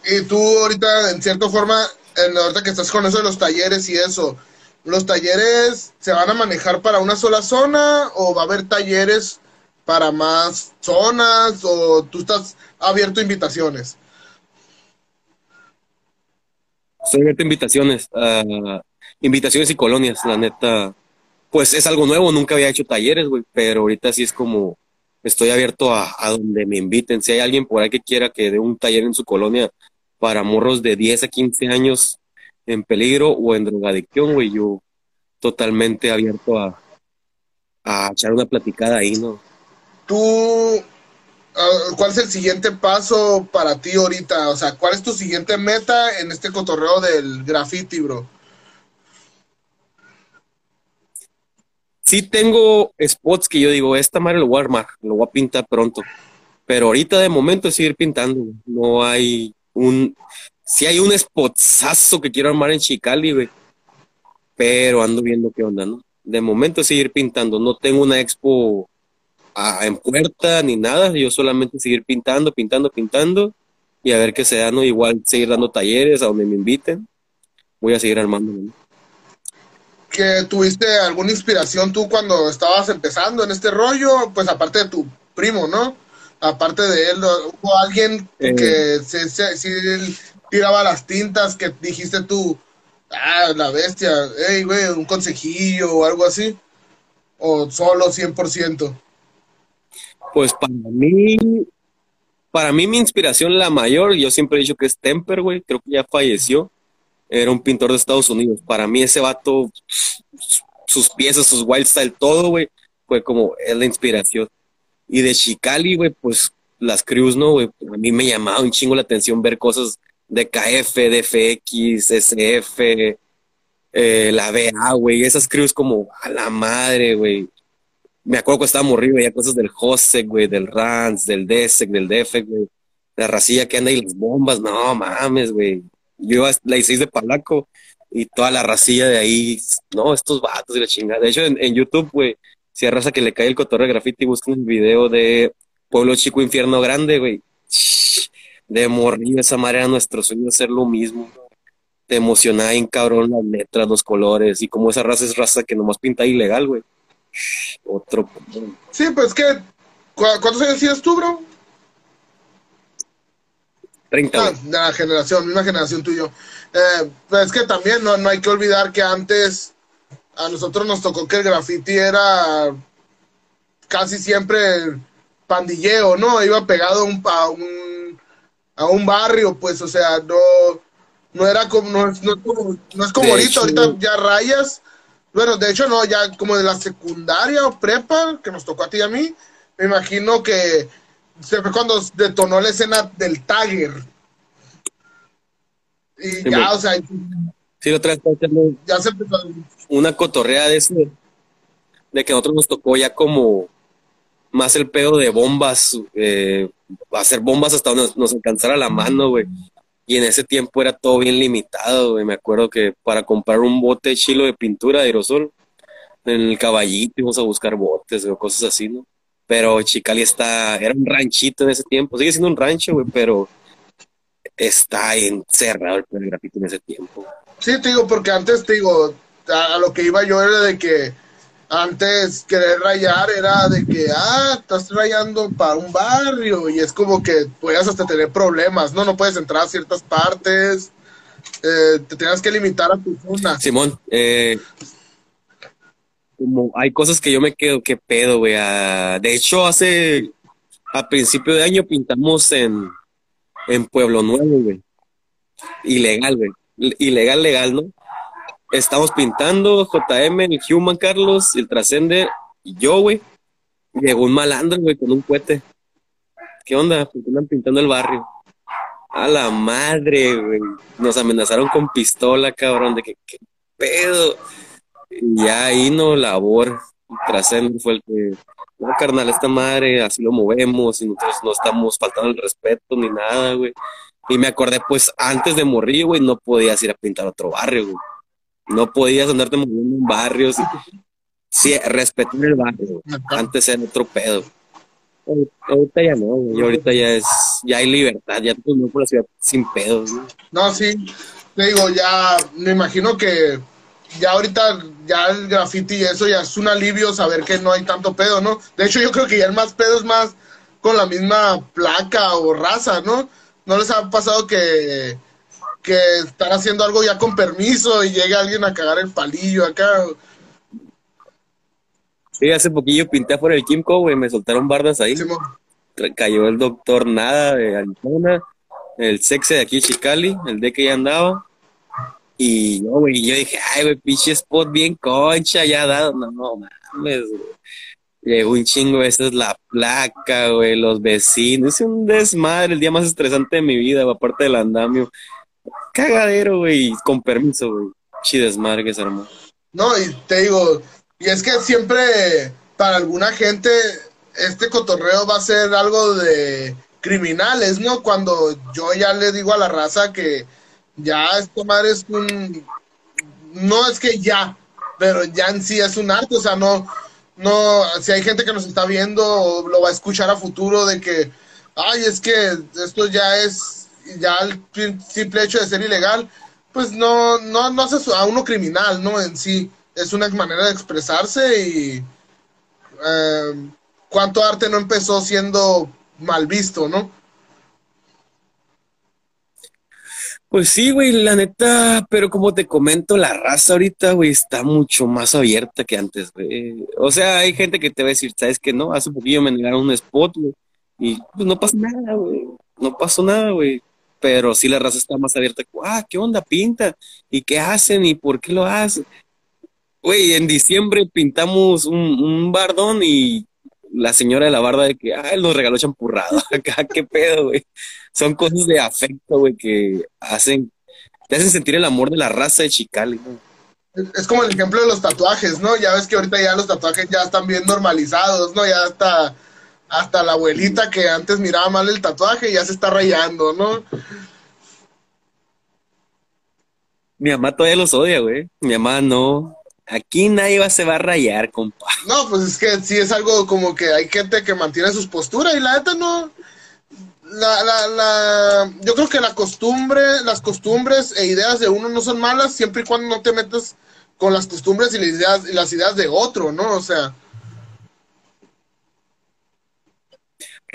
Y tú ahorita, en cierta forma, en, ahorita que estás con eso de los talleres y eso, ¿Los talleres se van a manejar para una sola zona o va a haber talleres para más zonas o tú estás abierto a invitaciones? Estoy abierto a invitaciones, invitaciones y colonias, la neta. Pues es algo nuevo, nunca había hecho talleres, güey, pero ahorita sí es como estoy abierto a, a, donde me inviten. Si hay alguien por ahí que quiera que dé un taller en su colonia para morros de 10 a 15 años, en peligro o en drogadicción, güey, yo totalmente abierto a, a echar una platicada ahí, ¿no? Tú, ah, ¿cuál es el siguiente paso para ti ahorita? O sea, ¿cuál es tu siguiente meta en este cotorreo del graffiti, bro? Sí tengo spots que yo digo, esta madre lo voy a armar, lo voy a pintar pronto. Pero ahorita de momento es seguir pintando. No hay un... Sí hay un spotsazo que quiero armar en Chicali, güey. Pero ando viendo qué onda, ¿no? De momento seguir pintando. No tengo una expo en puerta ni nada. Yo solamente seguir pintando, pintando, pintando. Y a ver qué se da, ¿no? Igual seguir dando talleres a donde me inviten. Voy a seguir armando, ¿no? que tuviste alguna inspiración tú cuando estabas empezando en este rollo, pues aparte de tu primo, ¿no? Aparte de él, ¿hubo alguien eh. que se, se, tiraba las tintas que dijiste tú, ah, la bestia, hey, güey, un consejillo o algo así? ¿O solo 100%? Pues para mí, para mí mi inspiración la mayor, yo siempre he dicho que es Temper, güey, creo que ya falleció era un pintor de Estados Unidos. Para mí ese vato, sus piezas, sus wild style, todo, güey, fue como, es la inspiración. Y de Chicali, güey, pues las crews, ¿no, güey? A mí me llamaba un chingo la atención ver cosas de KF, DFX, SF, eh, la BA, güey, esas crews como a la madre, güey. Me acuerdo que estaba morrido, ya cosas del Josec, güey, del Rans, del DSEC, del DF, güey. La racilla que anda y las bombas, no mames, güey. Yo iba a la 16 de Palaco y toda la racilla de ahí, no, estos vatos y la chingada. De hecho, en, YouTube, güey, si a que le cae el cotorre de graffiti, buscan el video de Pueblo Chico Infierno Grande, güey. De morir esa madre era nuestro sueño hacer lo mismo. Te emocionaba en cabrón las letras, los colores, y como esa raza es raza que nomás pinta ilegal, güey. Otro. Sí, pues que. ¿Cuántos años tienes tú, bro? Ah, de la generación, misma generación tuyo. Eh, pues es que también no, no hay que olvidar que antes a nosotros nos tocó que el graffiti era casi siempre pandilleo, ¿no? Iba pegado un, a un, a un barrio, pues, o sea, no, no era como, no, es como, no es como ahorita, ahorita ya rayas. Bueno, de hecho, no, ya como de la secundaria o prepa, que nos tocó a ti y a mí, me imagino que se fue cuando detonó la escena del Tagger. Y ya, o sea. Sí, otra vez ya se empezó una cotorrea de ese, de que a nosotros nos tocó ya como más el pedo de bombas, eh, hacer bombas hasta donde nos, alcanzara la mano, güey. Y en ese tiempo era todo bien limitado, güey. Me acuerdo que para comprar un bote chilo de pintura de aerosol, en el caballito íbamos a buscar botes o cosas así, ¿no? Pero Chicali está, era un ranchito en ese tiempo, sigue siendo un rancho, güey, pero está encerrado el grafito en ese tiempo. Sí, te digo, porque antes, te digo, a, lo que iba yo era de que antes querer rayar era de que, ah, estás rayando para un barrio y es como que puedes hasta tener problemas, ¿no? No puedes entrar a ciertas partes, eh, te tienes que limitar a tu zona. Simón, eh, como hay cosas que yo me quedo, qué pedo, güey. Ah, de hecho, hace, a principio de año pintamos en, en Pueblo Nuevo, güey. Ilegal, güey. Ilegal, legal, ¿no? Estamos pintando, JM, el Human Carlos, el Trascender, y yo, güey. Llegó un malandro, güey, con un cohete. ¿Qué onda? ¿Por qué andan pintando el barrio? A la madre, güey. Nos amenazaron con pistola, cabrón, de que, ¿qué pedo? Y ahí no labor. Trascender fue el que, no, carnal, esta madre, así lo movemos y nosotros no estamos faltando el respeto ni nada, güey. Y me acordé, pues, antes de morir, güey, no podías ir a pintar otro barrio, güey. No podías andarte moviendo en barrios. Sí, respetar el barrio. Antes era otro pedo. Ahorita ya no, güey. Ahorita ya es, ya hay libertad, ya tú no por la ciudad sin pedos, No, sí. Te digo, ya me imagino que ya ahorita ya el graffiti y eso ya es un alivio saber que no hay tanto pedo, ¿no? De hecho, yo creo que ya el más pedo es más con la misma placa o raza, ¿no? ¿No les ha pasado que, que están haciendo algo ya con permiso y llega alguien a cagar el palillo acá? Sí, hace poquillo pinté por el Kimco, güey, me soltaron bardas ahí. Cayó el doctor Nada de Arizona, el Sexe de aquí Chicali, el de que ya andaba y yo, güey, yo dije, ay, güey, pinche spot bien concha, ya dado. No, no mames, güey. Llegó un chingo de veces la placa, güey, los vecinos. Es un desmadre, el día más estresante de mi vida, aparte del andamio. Cagadero, güey, con permiso, güey. Chi desmadre que se armó. No, y te digo, y es que siempre para alguna gente este cotorreo va a ser algo de criminales, ¿no? Cuando yo ya le digo a la raza que ya esta madre es un... No es que ya, pero ya en sí es un arte, o sea, no, no, si hay gente que nos está viendo o lo va a escuchar a futuro de que, ay, es que esto ya es, ya el simple hecho de ser ilegal, pues no, no, no hace a uno criminal, ¿no? En sí, es una manera de expresarse y eh, cuánto arte no empezó siendo mal visto, ¿no? Pues sí, güey, la neta, pero como te comento, la raza ahorita, güey, está mucho más abierta que antes, güey. O sea, hay gente que te va a decir, ¿sabes qué? No, hace poquillo me negaron un spot, güey, y pues no pasa nada, güey. No pasó nada, güey. Pero sí la raza está más abierta. Ah, ¿qué onda? Pinta. ¿Y qué hacen? ¿Y por qué lo hacen? Güey, en diciembre pintamos un, un bardón y la señora de la barda de que, ay, nos regaló champurrado. Acá, qué pedo, güey. Son cosas de afecto, güey, que hacen, te hacen sentir el amor de la raza de Chicali, Es como el ejemplo de los tatuajes, ¿no? Ya ves que ahorita ya los tatuajes ya están bien normalizados, ¿no? Ya hasta, hasta la abuelita que antes miraba mal el tatuaje ya se está rayando, ¿no? Mi mamá todavía los odia, güey. Mi mamá no. Aquí nadie se va a rayar, compa. No, pues es que sí es algo como que hay gente que mantiene sus posturas y la neta no. La, la, la, yo creo que la costumbre, las costumbres e ideas de uno no son malas siempre y cuando no te metas con las costumbres y las ideas, y las ideas de otro, ¿no? O sea.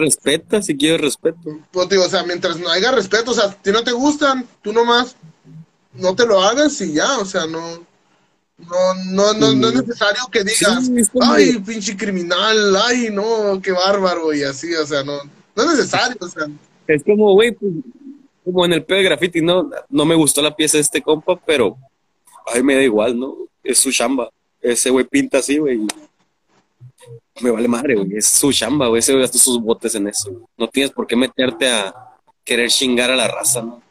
Respeta, si quieres respeto. Pues digo, o sea, mientras no haya respeto, o sea, si no te gustan, tú nomás no te lo hagas y ya, o sea, no no, no, no, no es necesario que digas, ay, pinche criminal, ay, no, qué bárbaro, y así, o sea, no, no es necesario, o sea. Es como, güey, pues, como en el pedo de graffiti, no, no me gustó la pieza de este compa, pero ay, me da igual, ¿no? Es su chamba. Ese güey pinta así, güey. Me vale madre, güey. Es su chamba, güey. Ese gastó sus botes en eso. No tienes por qué meterte a querer chingar a la raza, ¿no?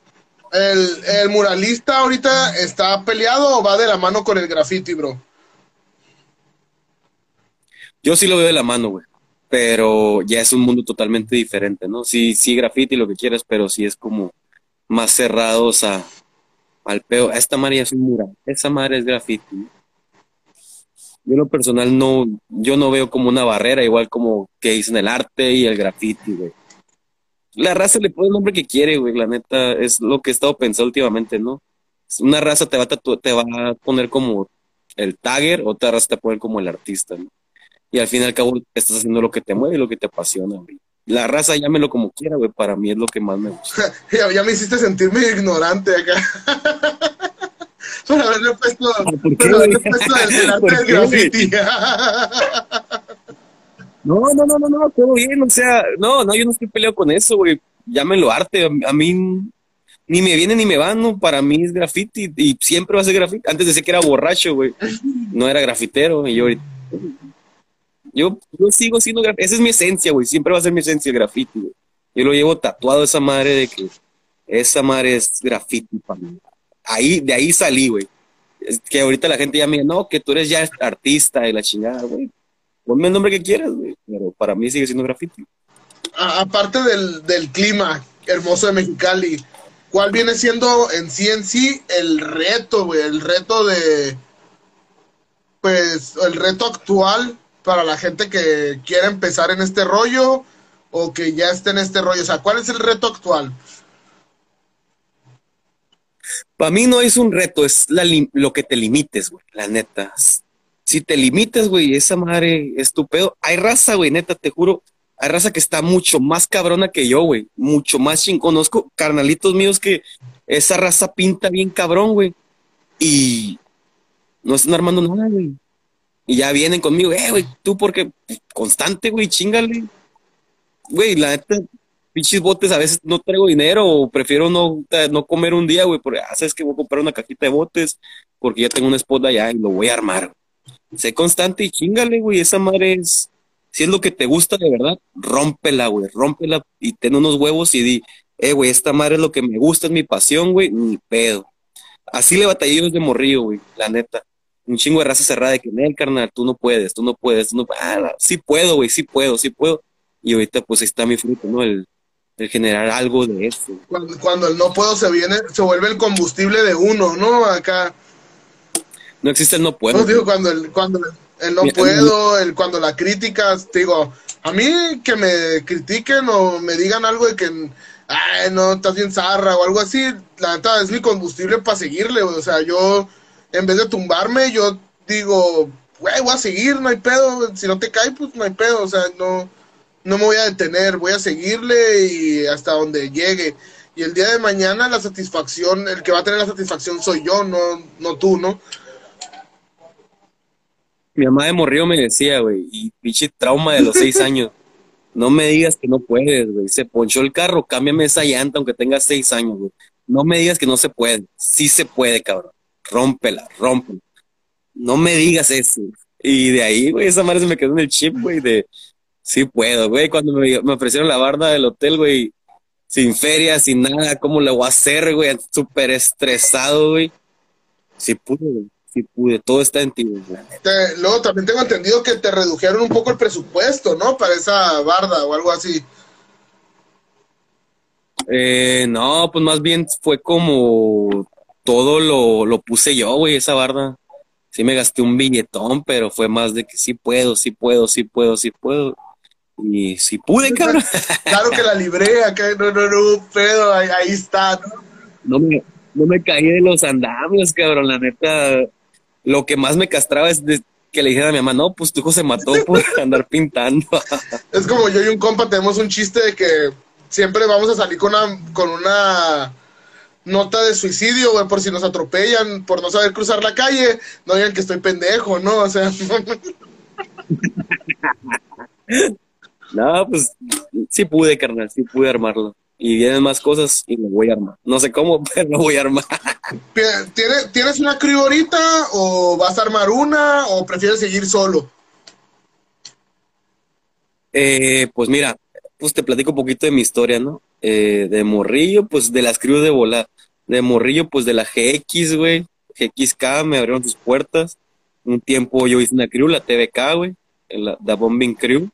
el, muralista ahorita está peleado o va de la mano con el graffiti, bro? Yo sí lo veo de la mano, güey. Pero ya es un mundo totalmente diferente, ¿no? Sí, sí, graffiti, lo que quieras, pero sí es como más cerrados a, al peo. Esta madre es un mural, esa madre es graffiti. Yo en lo personal no, yo no veo como una barrera, igual como que dicen el arte y el graffiti, güey la raza le pone el nombre que quiere, güey, la neta, es lo que he estado pensando últimamente, ¿no? Una raza te va a, te va a poner como el tagger, otra raza te va a poner como el artista. Y al fin y al cabo estás haciendo lo que te mueve y lo que te apasiona. La raza, llámelo como quiera, güey, para mí es lo que más me gusta. ya, me hiciste sentirme ignorante acá. por haberle puesto, por haberle puesto el, arte del graffiti. No, no, no, no, no, todo bien, o sea, no, no, yo no estoy peleado con eso, güey. Llámenlo arte, a, mí ni me viene ni me va, no, para mí es graffiti y siempre va a ser graffiti. Antes decía que era borracho, güey, no era grafitero y yo yo, yo sigo siendo grafiti, esa es mi esencia, güey, siempre va a ser mi esencia el graffiti, güey. Yo lo llevo tatuado esa madre de que esa madre es graffiti para mí. Ahí, de ahí salí, güey. Es que ahorita la gente ya me dice, no, que tú eres ya artista y la chingada, güey ponme el nombre que quieras, güey, pero para mí sigue siendo graffiti. aparte del, clima hermoso de Mexicali, ¿cuál viene siendo en sí en sí el reto, güey? El reto de, pues, el reto actual para la gente que quiere empezar en este rollo o que ya esté en este rollo. O sea, ¿cuál es el reto actual? Para mí no es un reto, es lo que te limites, güey, la neta si te limitas, güey, esa madre es tu pedo. Hay raza, güey, neta, te juro, hay raza que está mucho más cabrona que yo, güey, mucho más ching. Conozco carnalitos míos que esa raza pinta bien cabrón, güey, y no están armando nada, güey. Y ya vienen conmigo, eh, güey, tú porque constante, güey, chingale. Güey, la neta, pinches botes, a veces no traigo dinero o prefiero no, no comer un día, güey, porque, ah, sabes que voy a comprar una cajita de botes porque ya tengo un spot allá y lo voy a armar sé constante y chingale, güey. Esa madre es Si es lo que te gusta de verdad, rómpela, güey, rómpela y ten unos huevos y di, eh, güey, esta madre es lo que me gusta, es mi pasión, güey, ni pedo. Así le batallé desde morrillo, güey, la neta. Un chingo de raza cerrada de que, el carnal, tú no puedes, tú no puedes, tú no ah, sí puedo, güey, sí puedo, sí puedo. Y ahorita, pues, ahí está mi fruto, ¿no? El, el generar algo de eso. Cuando, el no puedo se viene, se vuelve el combustible de uno, ¿no? Acá. No existe el no puedo. digo, cuando el, cuando el no puedo, el, cuando la crítica, digo, a mí que me critiquen o me digan algo de que ay, no, estás bien zarra o algo así, la neta es mi combustible para seguirle, o sea, yo, en vez de tumbarme, yo digo, güey, voy a seguir, no hay pedo, si no te cae, pues no hay pedo, o sea, no, no me voy a detener, voy a seguirle y hasta donde llegue. Y el día de mañana la satisfacción, el que va a tener la satisfacción soy yo, no, no tú, ¿no? Mi mamá de morrió me decía, güey, y pinche trauma de los seis años. No me digas que no puedes, güey. Se ponchó el carro, cámbiame esa llanta aunque tenga seis años, güey. No me digas que no se puede. Sí se puede, cabrón. Rómpela, rómpela. No me digas eso. Y de ahí, güey, esa madre se me quedó en el chip, güey, de sí puedo, güey. Cuando me, me ofrecieron la barda del hotel, güey, sin feria, sin nada, ¿cómo le voy a hacer, güey? Súper estresado, güey. Sí pude, güey sí pude, todo está en ti. luego también tengo entendido que te redujeron un poco el presupuesto, ¿no? Para esa barda o algo así. Eh, no, pues más bien fue como todo lo, lo puse yo, güey, esa barda. Sí me gasté un billetón, pero fue más de que sí puedo, sí puedo, sí puedo, sí puedo. Y sí pude, cabrón. Claro que la libré, acá no, no, no, pedo, ahí, ahí está, ¿no? No me, no me caí de los andamios, cabrón, la neta lo que más me castraba es que le dijera a mi mamá, no, pues tu hijo se mató por andar pintando. es como yo y un compa tenemos un chiste de que siempre vamos a salir con una, con una nota de suicidio, güey, por si nos atropellan, por no saber cruzar la calle, no digan que estoy pendejo, ¿no? O sea... no, pues sí pude, carnal, sí pude armarlo y vienen más cosas y lo voy a armar. No sé cómo, pero lo voy a armar. ¿Tienes, ¿Tienes una crew ahorita o vas a armar una o prefieres seguir solo? Eh, pues mira, pues te platico un poquito de mi historia, ¿no? Eh, de Morrillo, pues de las crews de volar. De Morrillo, pues de la GX, güey. GXK me abrieron sus puertas. Un tiempo yo hice una crew, la TVK, güey. La, la Bombing Crew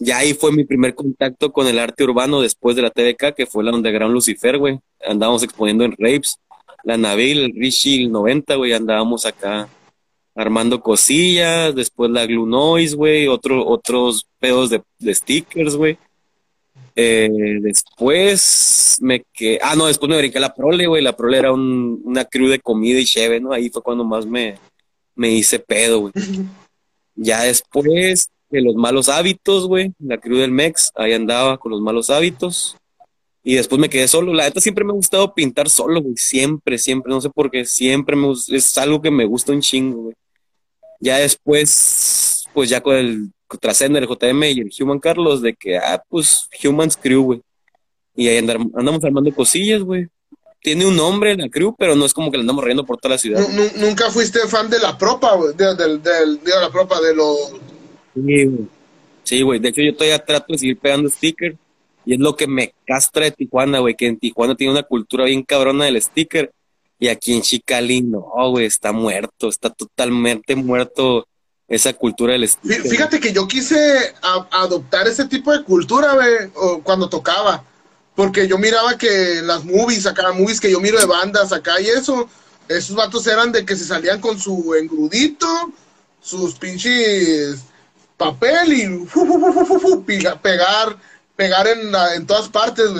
ya ahí fue mi primer contacto con el arte urbano después de la TVK, que fue la Underground Lucifer, güey. Andábamos exponiendo en Rapes, la Nabil, el Richie, el 90, güey, andábamos acá armando cosillas, después la Glue Noise, güey, otro, otros pedos de, stickers, güey. Eh, después me que ah no después me brinqué la prole güey la prole era un, una crew de comida y cheve no ahí fue cuando más me me hice pedo güey ya después de los malos hábitos, güey. La crew del Mex, ahí andaba con los malos hábitos. Y después me quedé solo. La neta siempre me ha gustado pintar solo, güey. Siempre, siempre. No sé por qué. Siempre me Es algo que me gusta un chingo, güey. Ya después, pues ya con el Trascender, el JM y el Human Carlos, de que, ah, pues Human's Crew, güey. Y ahí andamos armando cosillas, güey. Tiene un nombre la crew, pero no es como que le andamos riendo por toda la ciudad. Nunca fuiste fan de la propa, güey. De, la propa, de los Sí, güey. De hecho, yo todavía trato de seguir pegando stickers. Y es lo que me castra de Tijuana, güey. Que en Tijuana tiene una cultura bien cabrona del sticker. Y aquí en Chicali, no, güey. Está muerto. Está totalmente muerto esa cultura del sticker. Fíjate que yo quise adoptar ese tipo de cultura, güey, cuando tocaba. Porque yo miraba que las movies, acá, movies que yo miro de bandas acá y eso, esos vatos eran de que se salían con su engrudito, sus pinches papel y pegar, pegar en, en todas partes,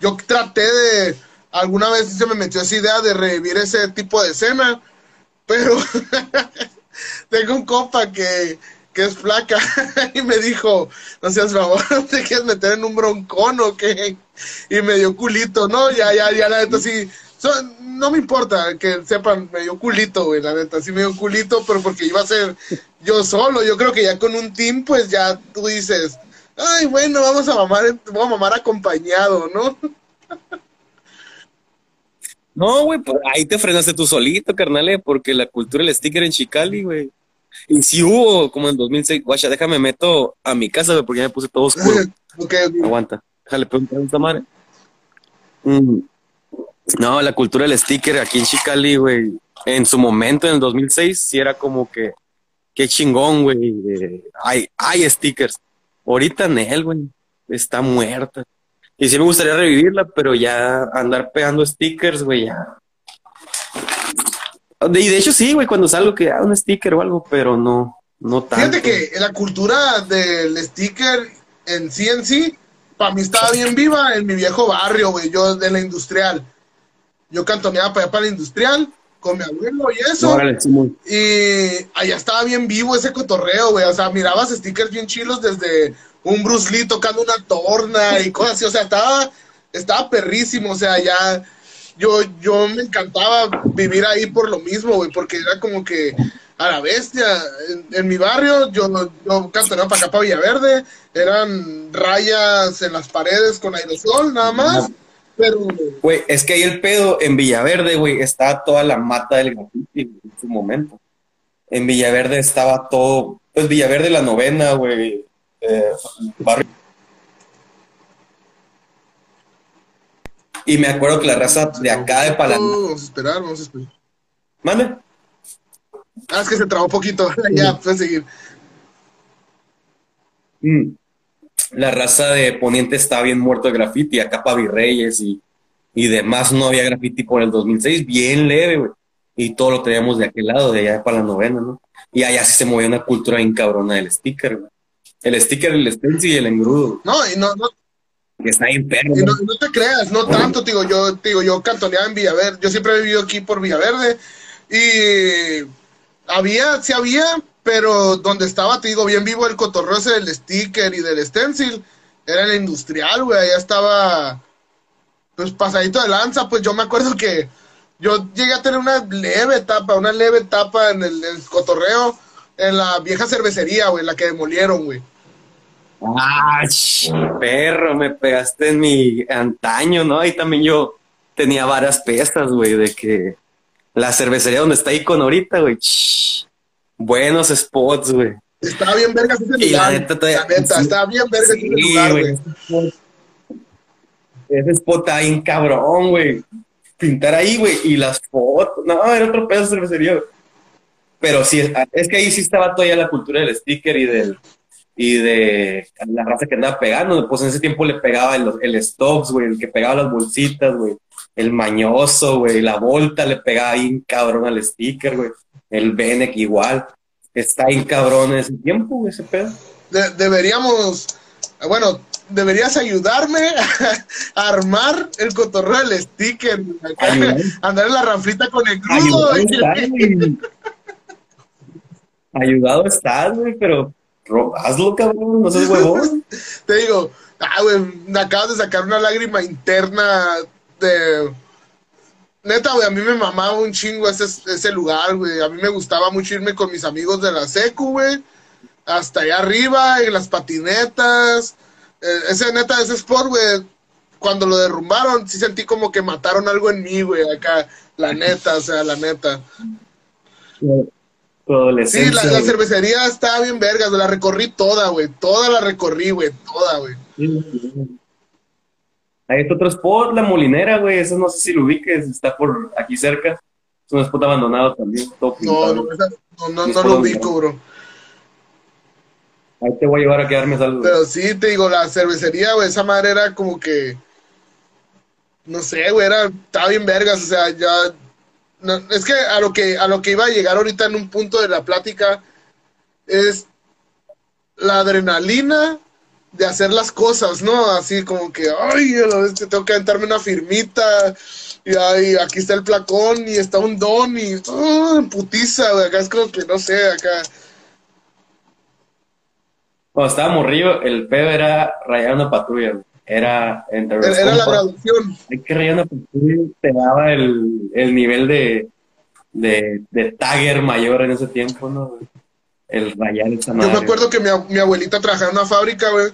Yo traté de, alguna vez se me metió esa idea de revivir ese tipo de escena, pero tengo un compa que, que es flaca y me dijo, no seas favor, te quieres meter en un broncón o qué? Y me dio culito, ¿no? Ya, ya, ya, la neta sí no me importa que sepan, me dio culito, güey, la neta, sí me dio culito, pero porque iba a ser yo solo. Yo creo que ya con un team, pues ya tú dices, ay, bueno, vamos a mamar, vamos a mamar acompañado, ¿no? No, güey, pues ahí te frenaste tú solito, carnal, porque la cultura del sticker en Chicali, güey. Y si hubo, como en 2006, guacha, déjame meto a mi casa, güey, porque ya me puse todo oscuro. Aguanta, déjale preguntar a esta madre. Mm. No, la cultura del sticker aquí en Chicali, güey, en su momento, en el 2006, sí era como que, qué chingón, güey. hay, hay stickers. Ahorita en él, güey, está muerta. Y sí me gustaría revivirla, pero ya andar pegando stickers, güey, ya. Y de hecho sí, güey, cuando salgo que haga un sticker o algo, pero no, no tanto. Fíjate que la cultura del sticker en sí en sí, para mí estaba bien viva en mi viejo barrio, güey, yo de la industrial. Yo cantoneaba para allá para industrial con mi abuelo y eso. y allá estaba bien vivo ese cotorreo, güey. O sea, mirabas stickers bien chilos desde un Bruce Lee tocando una torna y cosas así. O sea, estaba, estaba perrísimo. O sea, ya yo, yo me encantaba vivir ahí por lo mismo, güey, porque era como que a la bestia. En, mi barrio, yo, yo cantonaba para acá, para Villaverde, eran rayas en las paredes con aerosol, nada más. Pero. Güey, es que ahí el pedo, en Villaverde, güey, estaba toda la mata del graffiti en su momento. En Villaverde estaba todo, pues Villaverde la novena, güey, eh, barrio. Y me acuerdo que la raza de acá de Palan. Vamos a esperar, vamos a esperar. ¿Mande? Ah, es que se trabó un poquito. ya, puedes seguir. Mm la raza de Poniente estaba bien muerto de graffiti, acá para Virreyes y, y demás no había graffiti por el 2006, bien leve, güey. Y todo lo teníamos de aquel lado, de allá para la novena, ¿no? Y allá sí se movía una cultura bien cabrona del sticker, güey. El sticker, el stencil y el engrudo. No, y no, no. Que está bien perro. No, no, te creas, no tanto, digo, yo, digo, yo cantoneaba en Villaverde, yo siempre he vivido aquí por Villaverde y había, sí había, pero donde estaba, te digo, bien vivo el cotorreo ese del sticker y del stencil, era el industrial, güey, allá estaba, pues pasadito de lanza, pues yo me acuerdo que yo llegué a tener una leve etapa, una leve etapa en el, cotorreo, en la vieja cervecería, güey, la que demolieron, güey. Ah, perro, me pegaste en mi antaño, ¿no? Ahí también yo tenía varias pesas, güey, de que la cervecería donde está con ahorita, güey, buenos spots, güey. Estaba bien verga ese lugar. La neta, todavía, la neta estaba bien verga ese lugar, güey. Ese spot está bien cabrón, güey. Pintar ahí, güey, y las fotos. No, era otro pedazo de cervecería, güey. Pero sí, es que ahí sí estaba todavía la cultura del sticker y del y de la raza que andaba pegando. Pues en ese tiempo le pegaba el, el Stokes, güey, el que pegaba las bolsitas, güey. El mañoso, güey. La volta le pegaba bien cabrón al sticker, güey el Benec igual. Está en cabrón en ese tiempo, ese pedo. deberíamos, bueno, deberías ayudarme a, armar el cotorreo del sticker. andar en la ranflita con el crudo. Ayudado estás, güey, pero hazlo, cabrón, no seas huevón. Te digo, ah, güey, me acabas de sacar una lágrima interna de neta, güey, a mí me mamaba un chingo ese, ese lugar, güey. A mí me gustaba mucho irme con mis amigos de la secu, güey. Hasta allá arriba, en las patinetas. Eh, ese, neta, ese sport, güey, cuando lo derrumbaron, sí sentí como que mataron algo en mí, güey, acá. La neta, o sea, la neta. Sí, la, la cervecería estaba bien vergas, la recorrí toda, güey. Toda la recorrí, güey, toda, güey. Hay otro spot, La Molinera, güey. Eso no sé si lo ubiques, está por aquí cerca. Es un spot abandonado también. no, no, no, no, lo ubico, bro. Ahí te voy a llevar a quedarme salvo. Pero sí, te digo, la cervecería, güey, esa madre era como que. No sé, güey, era. Estaba bien vergas, o sea, ya. es que a lo que a lo que iba a llegar ahorita en un punto de la plática es la adrenalina de hacer las cosas, ¿no? Así como que, ay, tengo que aventarme una firmita, y ay, aquí está el placón, y está un don, y uh, putiza, güey, acá es como que, no sé, acá. Cuando estaba morrido, el pedo era rayar una patrulla, Era entre Era, la graduación. Hay que rayar una patrulla, te daba el, el nivel de, de, de tagger mayor en ese tiempo, ¿no? El rayar esa madre. Yo me acuerdo que mi, mi abuelita trabajaba en una fábrica, güey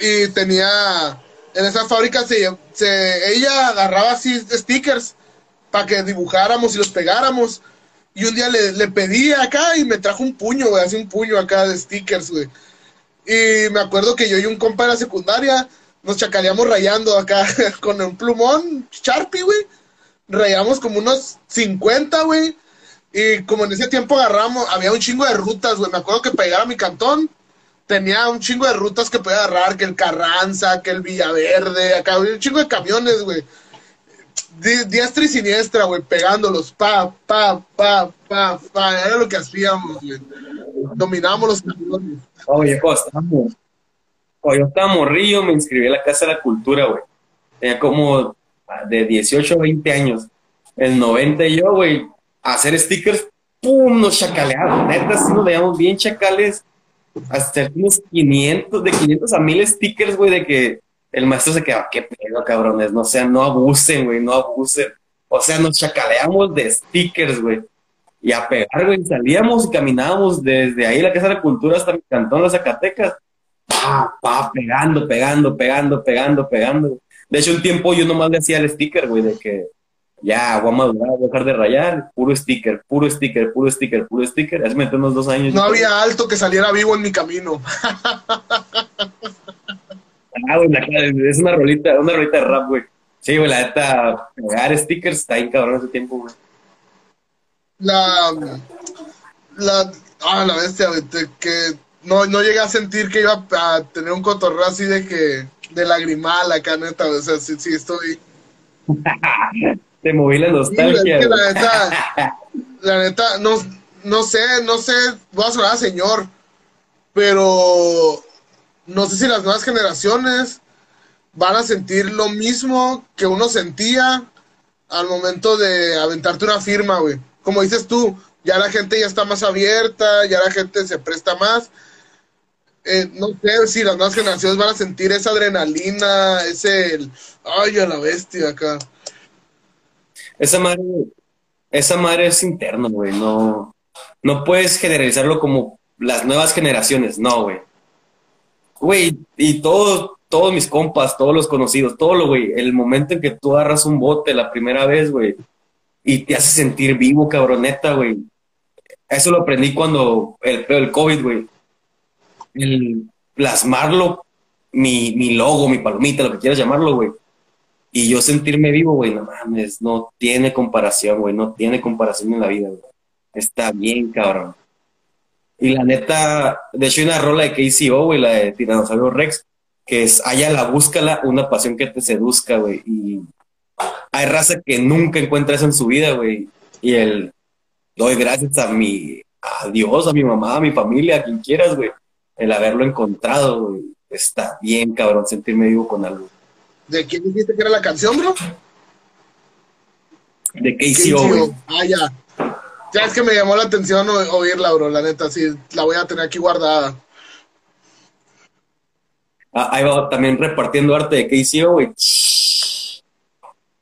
y tenía, en esa fábrica se, se ella agarraba así stickers para que dibujáramos y los pegáramos. Y un día le, le pedí acá y me trajo un puño, güey, así un puño acá de stickers, güey. Y me acuerdo que yo y un compa de la secundaria nos chacaleamos rayando acá con un plumón Sharpie, güey. Rayamos como unos 50, güey. Y como en ese tiempo agarramos, había un chingo de rutas, güey. Me acuerdo que para llegar a mi cantón tenía un chingo de rutas que podía agarrar, que el Carranza, que el Villaverde, acá, un chingo de camiones, güey. Di- Diestra y siniestra, güey, pegándolos, pa, pa, pa, pa, pa. Era lo que hacíamos, güey. Dominábamos los camiones. Oye, estábamos, cuando yo estaba morrillo, me inscribí a la Casa de la Cultura, güey. Tenía como de 18 a 20 años. El 90 y yo, güey, hacer stickers, ¡pum! Nos chacaleamos. Neta, sí nos veíamos bien chacales. Hasta unos 500, de 500 a 1000 stickers, güey, de que el maestro se quedaba, qué pedo, cabrones. No, o sea, no abusen, güey, no abusen. O sea, nos chacaleamos de stickers, güey. Y a pegar, güey, salíamos y caminábamos desde ahí, la Casa de la Cultura, hasta mi cantón, las Zacatecas. Pa, pa, pegando, pegando, pegando, pegando, pegando. De hecho, un tiempo yo nomás le hacía el sticker, güey, de que ya, voy a madurar, voy a dejar de rayar, puro sticker, puro sticker, puro sticker, puro sticker. Hace meter unos dos años. No había alto que saliera vivo en mi camino. Ah, güey, la- es una rolita, una rolita de rap, güey. Sí, güey, la neta, pegar stickers está bien cabrón ese tiempo, güey. La. La. Ah, la bestia, güey. te- Que no, no llegué a sentir que iba a tener un cotorreo así de que. De lagrimal acá, neta. O sea, sí, sí estoy. Te moví la nostalgia. la neta. La neta, no, no sé, no sé. Voy a sonar señor. Pero. No sé si las nuevas generaciones van a sentir lo mismo que uno sentía al momento de aventarte una firma, güey. Como dices tú, ya la gente ya está más abierta, ya la gente se presta más. Eh, no sé si las nuevas generaciones van a sentir esa adrenalina, ese, el, ay, a la bestia acá. Esa madre, esa madre es interno, güey. No, no puedes generalizarlo como las nuevas generaciones, no, güey. Güey, y todos, todos mis compas, todos los conocidos, todo lo, güey, el momento en que tú agarras un bote la primera vez, güey, y te hace sentir vivo, cabroneta, güey. Eso lo aprendí cuando el, el COVID, güey. El plasmarlo, mi, mi logo, mi palomita, lo que quieras llamarlo, güey. Y yo sentirme vivo, güey, no mames, no tiene comparación, güey, no tiene comparación en la vida, güey. Está bien, cabrón. Y la neta, de hecho una rola de KCO, güey, la de Tiranosaurio Rex, que es Haya la búscala, una pasión que te seduzca, güey. Y hay raza que nunca encuentra eso en su vida, güey. Y el doy gracias a mi, a Dios, a mi mamá, a mi familia, a quien quieras, güey. El haberlo encontrado, güey. Está bien, cabrón, sentirme vivo con algo. ¿De quién dijiste que era la canción, bro? De ¿Quién KCO? Ah, ya. Ya es que me llamó la atención oírla, bro, la neta, sí, la voy a tener aquí guardada. Ah, ahí va también repartiendo arte de KCO, güey.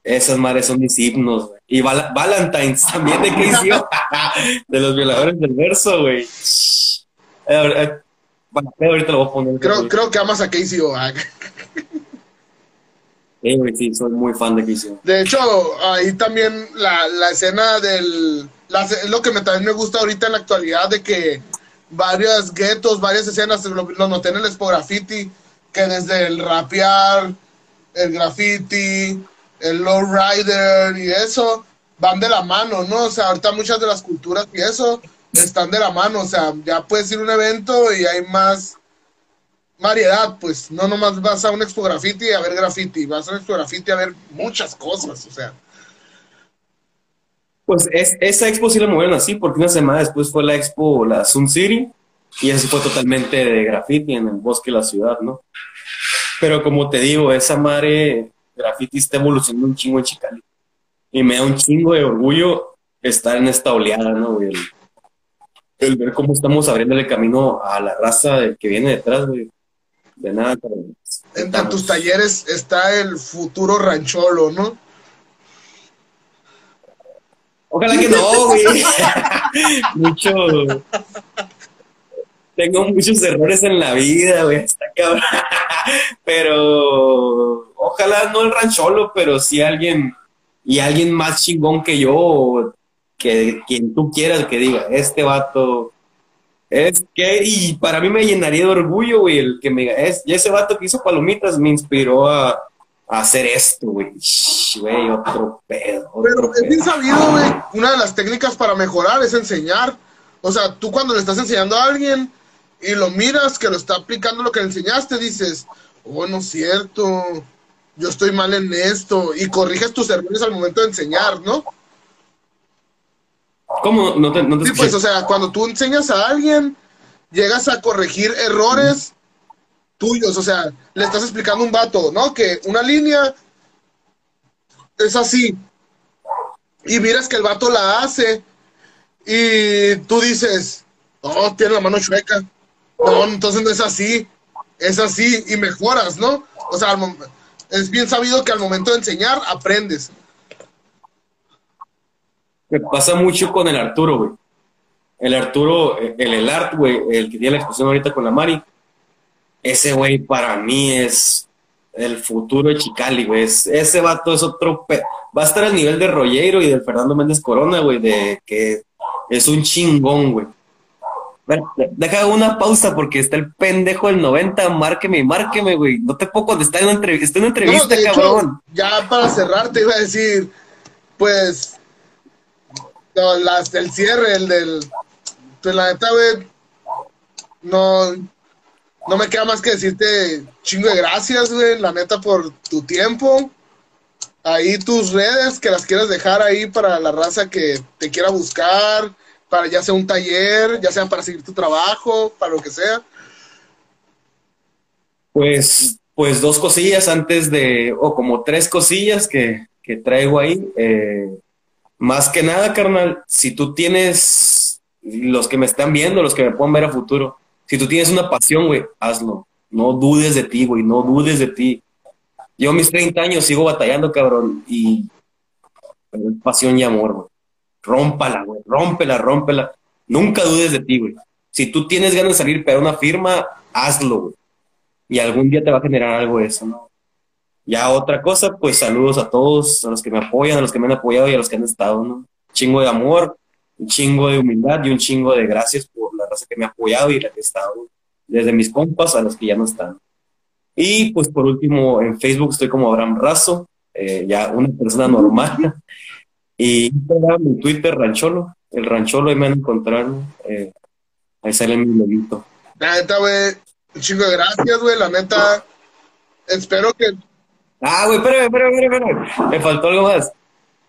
Esas madres son mis himnos, güey. Y Val- Valentines también de KCO. de los violadores del verso, güey. Eh, eh, Bueno, ahorita lo voy a poner. Creo, que amas a Casey Oak. Eh, sí, soy muy fan de KCO. De hecho, ahí también la, la escena del... la- lo que me, también me gusta ahorita en la actualidad, de que varios guetos, varias escenas, lo, lo noté en el Expo Graffiti, que desde el rapear, el graffiti, el lowrider y eso, van de la mano, ¿no? O sea, ahorita muchas de las culturas y eso están de la mano, o sea, ya puedes ir a un evento y hay más variedad, pues, no nomás vas a un expo graffiti a ver graffiti, vas a un expo graffiti a ver muchas cosas, o sea, Pues es, esa expo sí la movieron así, porque una semana después fue la expo, la Sun City, y así fue totalmente de graffiti en el bosque de la ciudad, ¿no? Pero como te digo, esa madre graffiti está evolucionando un chingo en Chicali. Y me da un chingo de orgullo estar en esta oleada, ¿no? El, ver cómo estamos abriéndole camino a la raza que viene detrás, güey. De nada, en, en tus talleres está el futuro rancholo, ¿no? Ojalá que no, güey. Mucho. Tengo muchos errores en la vida, güey. Está cabrón. Pero ojalá no el rancholo, pero sí alguien y alguien más chingón que yo que quien tú quieras que diga, este vato es que, y para mí me llenaría de orgullo, güey, el que me es, y ese vato que hizo palomitas me inspiró a, hacer esto, güey. Güey, otro pedo. Pero es bien sabido, güey. Una de las técnicas para mejorar es enseñar. O sea, tú cuando le estás enseñando a alguien y lo miras que lo está aplicando lo que le enseñaste, dices, oh, no es cierto, yo estoy mal en esto. Y corriges tus errores al momento de enseñar, ¿no? ¿Cómo? No te, no sí, pues, o sea, cuando tú enseñas a alguien, llegas a corregir errores tuyos, o sea, le estás explicando a un vato, ¿no? Que una línea es así, y miras que el vato la hace, y tú dices, oh, tiene la mano chueca, no, entonces no es así, es así, y mejoras, ¿no? O sea, es bien sabido que al momento de enseñar, aprendes. Me pasa mucho con el Arturo, güey. El Arturo, el, el art, güey, el que tiene la exposición ahorita con la Mari. Ese güey para mí es el futuro de Chicali, güey. ese vato es otro... Va a estar al nivel de Rollero y del Fernando Méndez Corona, güey, de que es un chingón, güey. Deja una pausa porque está el pendejo del 90, márqueme y márqueme, güey. No te puedo contestar en una, entrevista, en una entrevista, cabrón. ya para cerrar te iba a decir, pues no, las, el cierre, el del. Pues la neta, güey. No. No me queda más que decirte chingo de gracias, güey. La neta, por tu tiempo. Ahí tus redes, que las quieras dejar ahí para la raza que te quiera buscar. Para ya sea un taller, ya sea para seguir tu trabajo, para lo que sea. Pues, pues dos cosillas antes de, o como tres cosillas que, que traigo ahí. Eh, más que nada, carnal, si tú tienes, los que me están viendo, los que me puedan ver a futuro, si tú tienes una pasión, güey, hazlo. No dudes de ti, güey, no dudes de ti. Yo mis 30 años sigo batallando, cabrón, y pasión y amor, güey. Rómpala, güey, rómpela, rómpela. Nunca dudes de ti, güey. Si tú tienes ganas de salir para una firma, hazlo, güey. Y algún día te va a generar algo eso, ¿no? Ya otra cosa, pues saludos a todos, a los que me apoyan, a los que me han apoyado y a los que han estado, ¿no? Un chingo de amor, un chingo de humildad y un chingo de gracias por la raza que me ha apoyado y la que ha estado, desde mis compas a los que ya no están. Y pues por último, en Facebook estoy como Abraham Razo, eh, ya una persona normal. y Instagram y Twitter, Rancholo. El Rancholo ahí me van a encontrar, eh, ahí sale mi lobito. La neta, güey, un chingo de gracias, güey, la neta. Espero que Ah, güey, espérame, espérame, espérame, Me faltó algo más.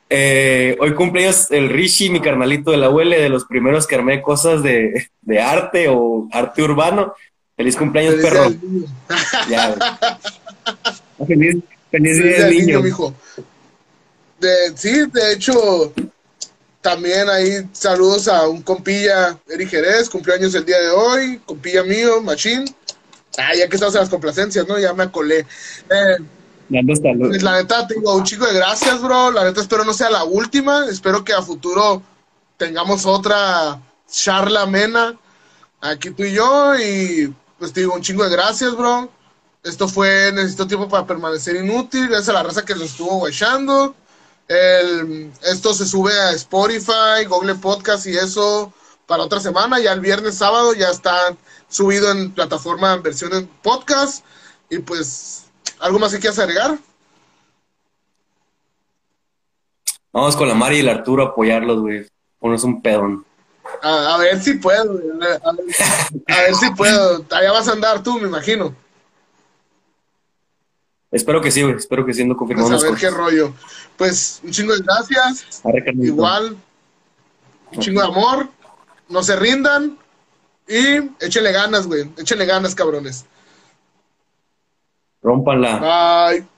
Eh, hoy cumpleaños el Rishi, mi carnalito de la abuela, de los primeros que armé cosas de, de arte o arte urbano. Feliz cumpleaños, perro. ya, Feliz, feliz, día del niño. mijo. De, sí, de hecho, también ahí saludos a un compilla, Eri Jerez, cumpleaños el día de hoy, compilla mío, Machín. Ah, ya que estamos en las complacencias, ¿no? Ya me acolé. Eh, pues la neta, tengo un chico de gracias, bro. La neta, espero no sea la última. Espero que a futuro tengamos otra charla amena aquí tú y yo. Y pues te digo un chingo de gracias, bro. Esto fue Necesito Tiempo para Permanecer Inútil. Gracias a la raza que nos estuvo guachando. Esto se sube a Spotify, Google Podcast y eso para otra semana. Ya el viernes, sábado, ya está subido en plataforma en versión en podcast. Y pues ¿Algo más que quieras agregar? Vamos con la Mari y el Arturo a apoyarlos, güey. Ponos un pedón. A, ver si puedo, A ver, si puedo. Allá vas a andar tú, me imagino. Espero que sí, güey. Espero que siendo confirmado. Pues a ver qué rollo. Pues un chingo de gracias. Igual. Un chingo de amor. No se rindan. Y échenle ganas, güey. Échenle ganas, cabrones. Rómpanla. Bye.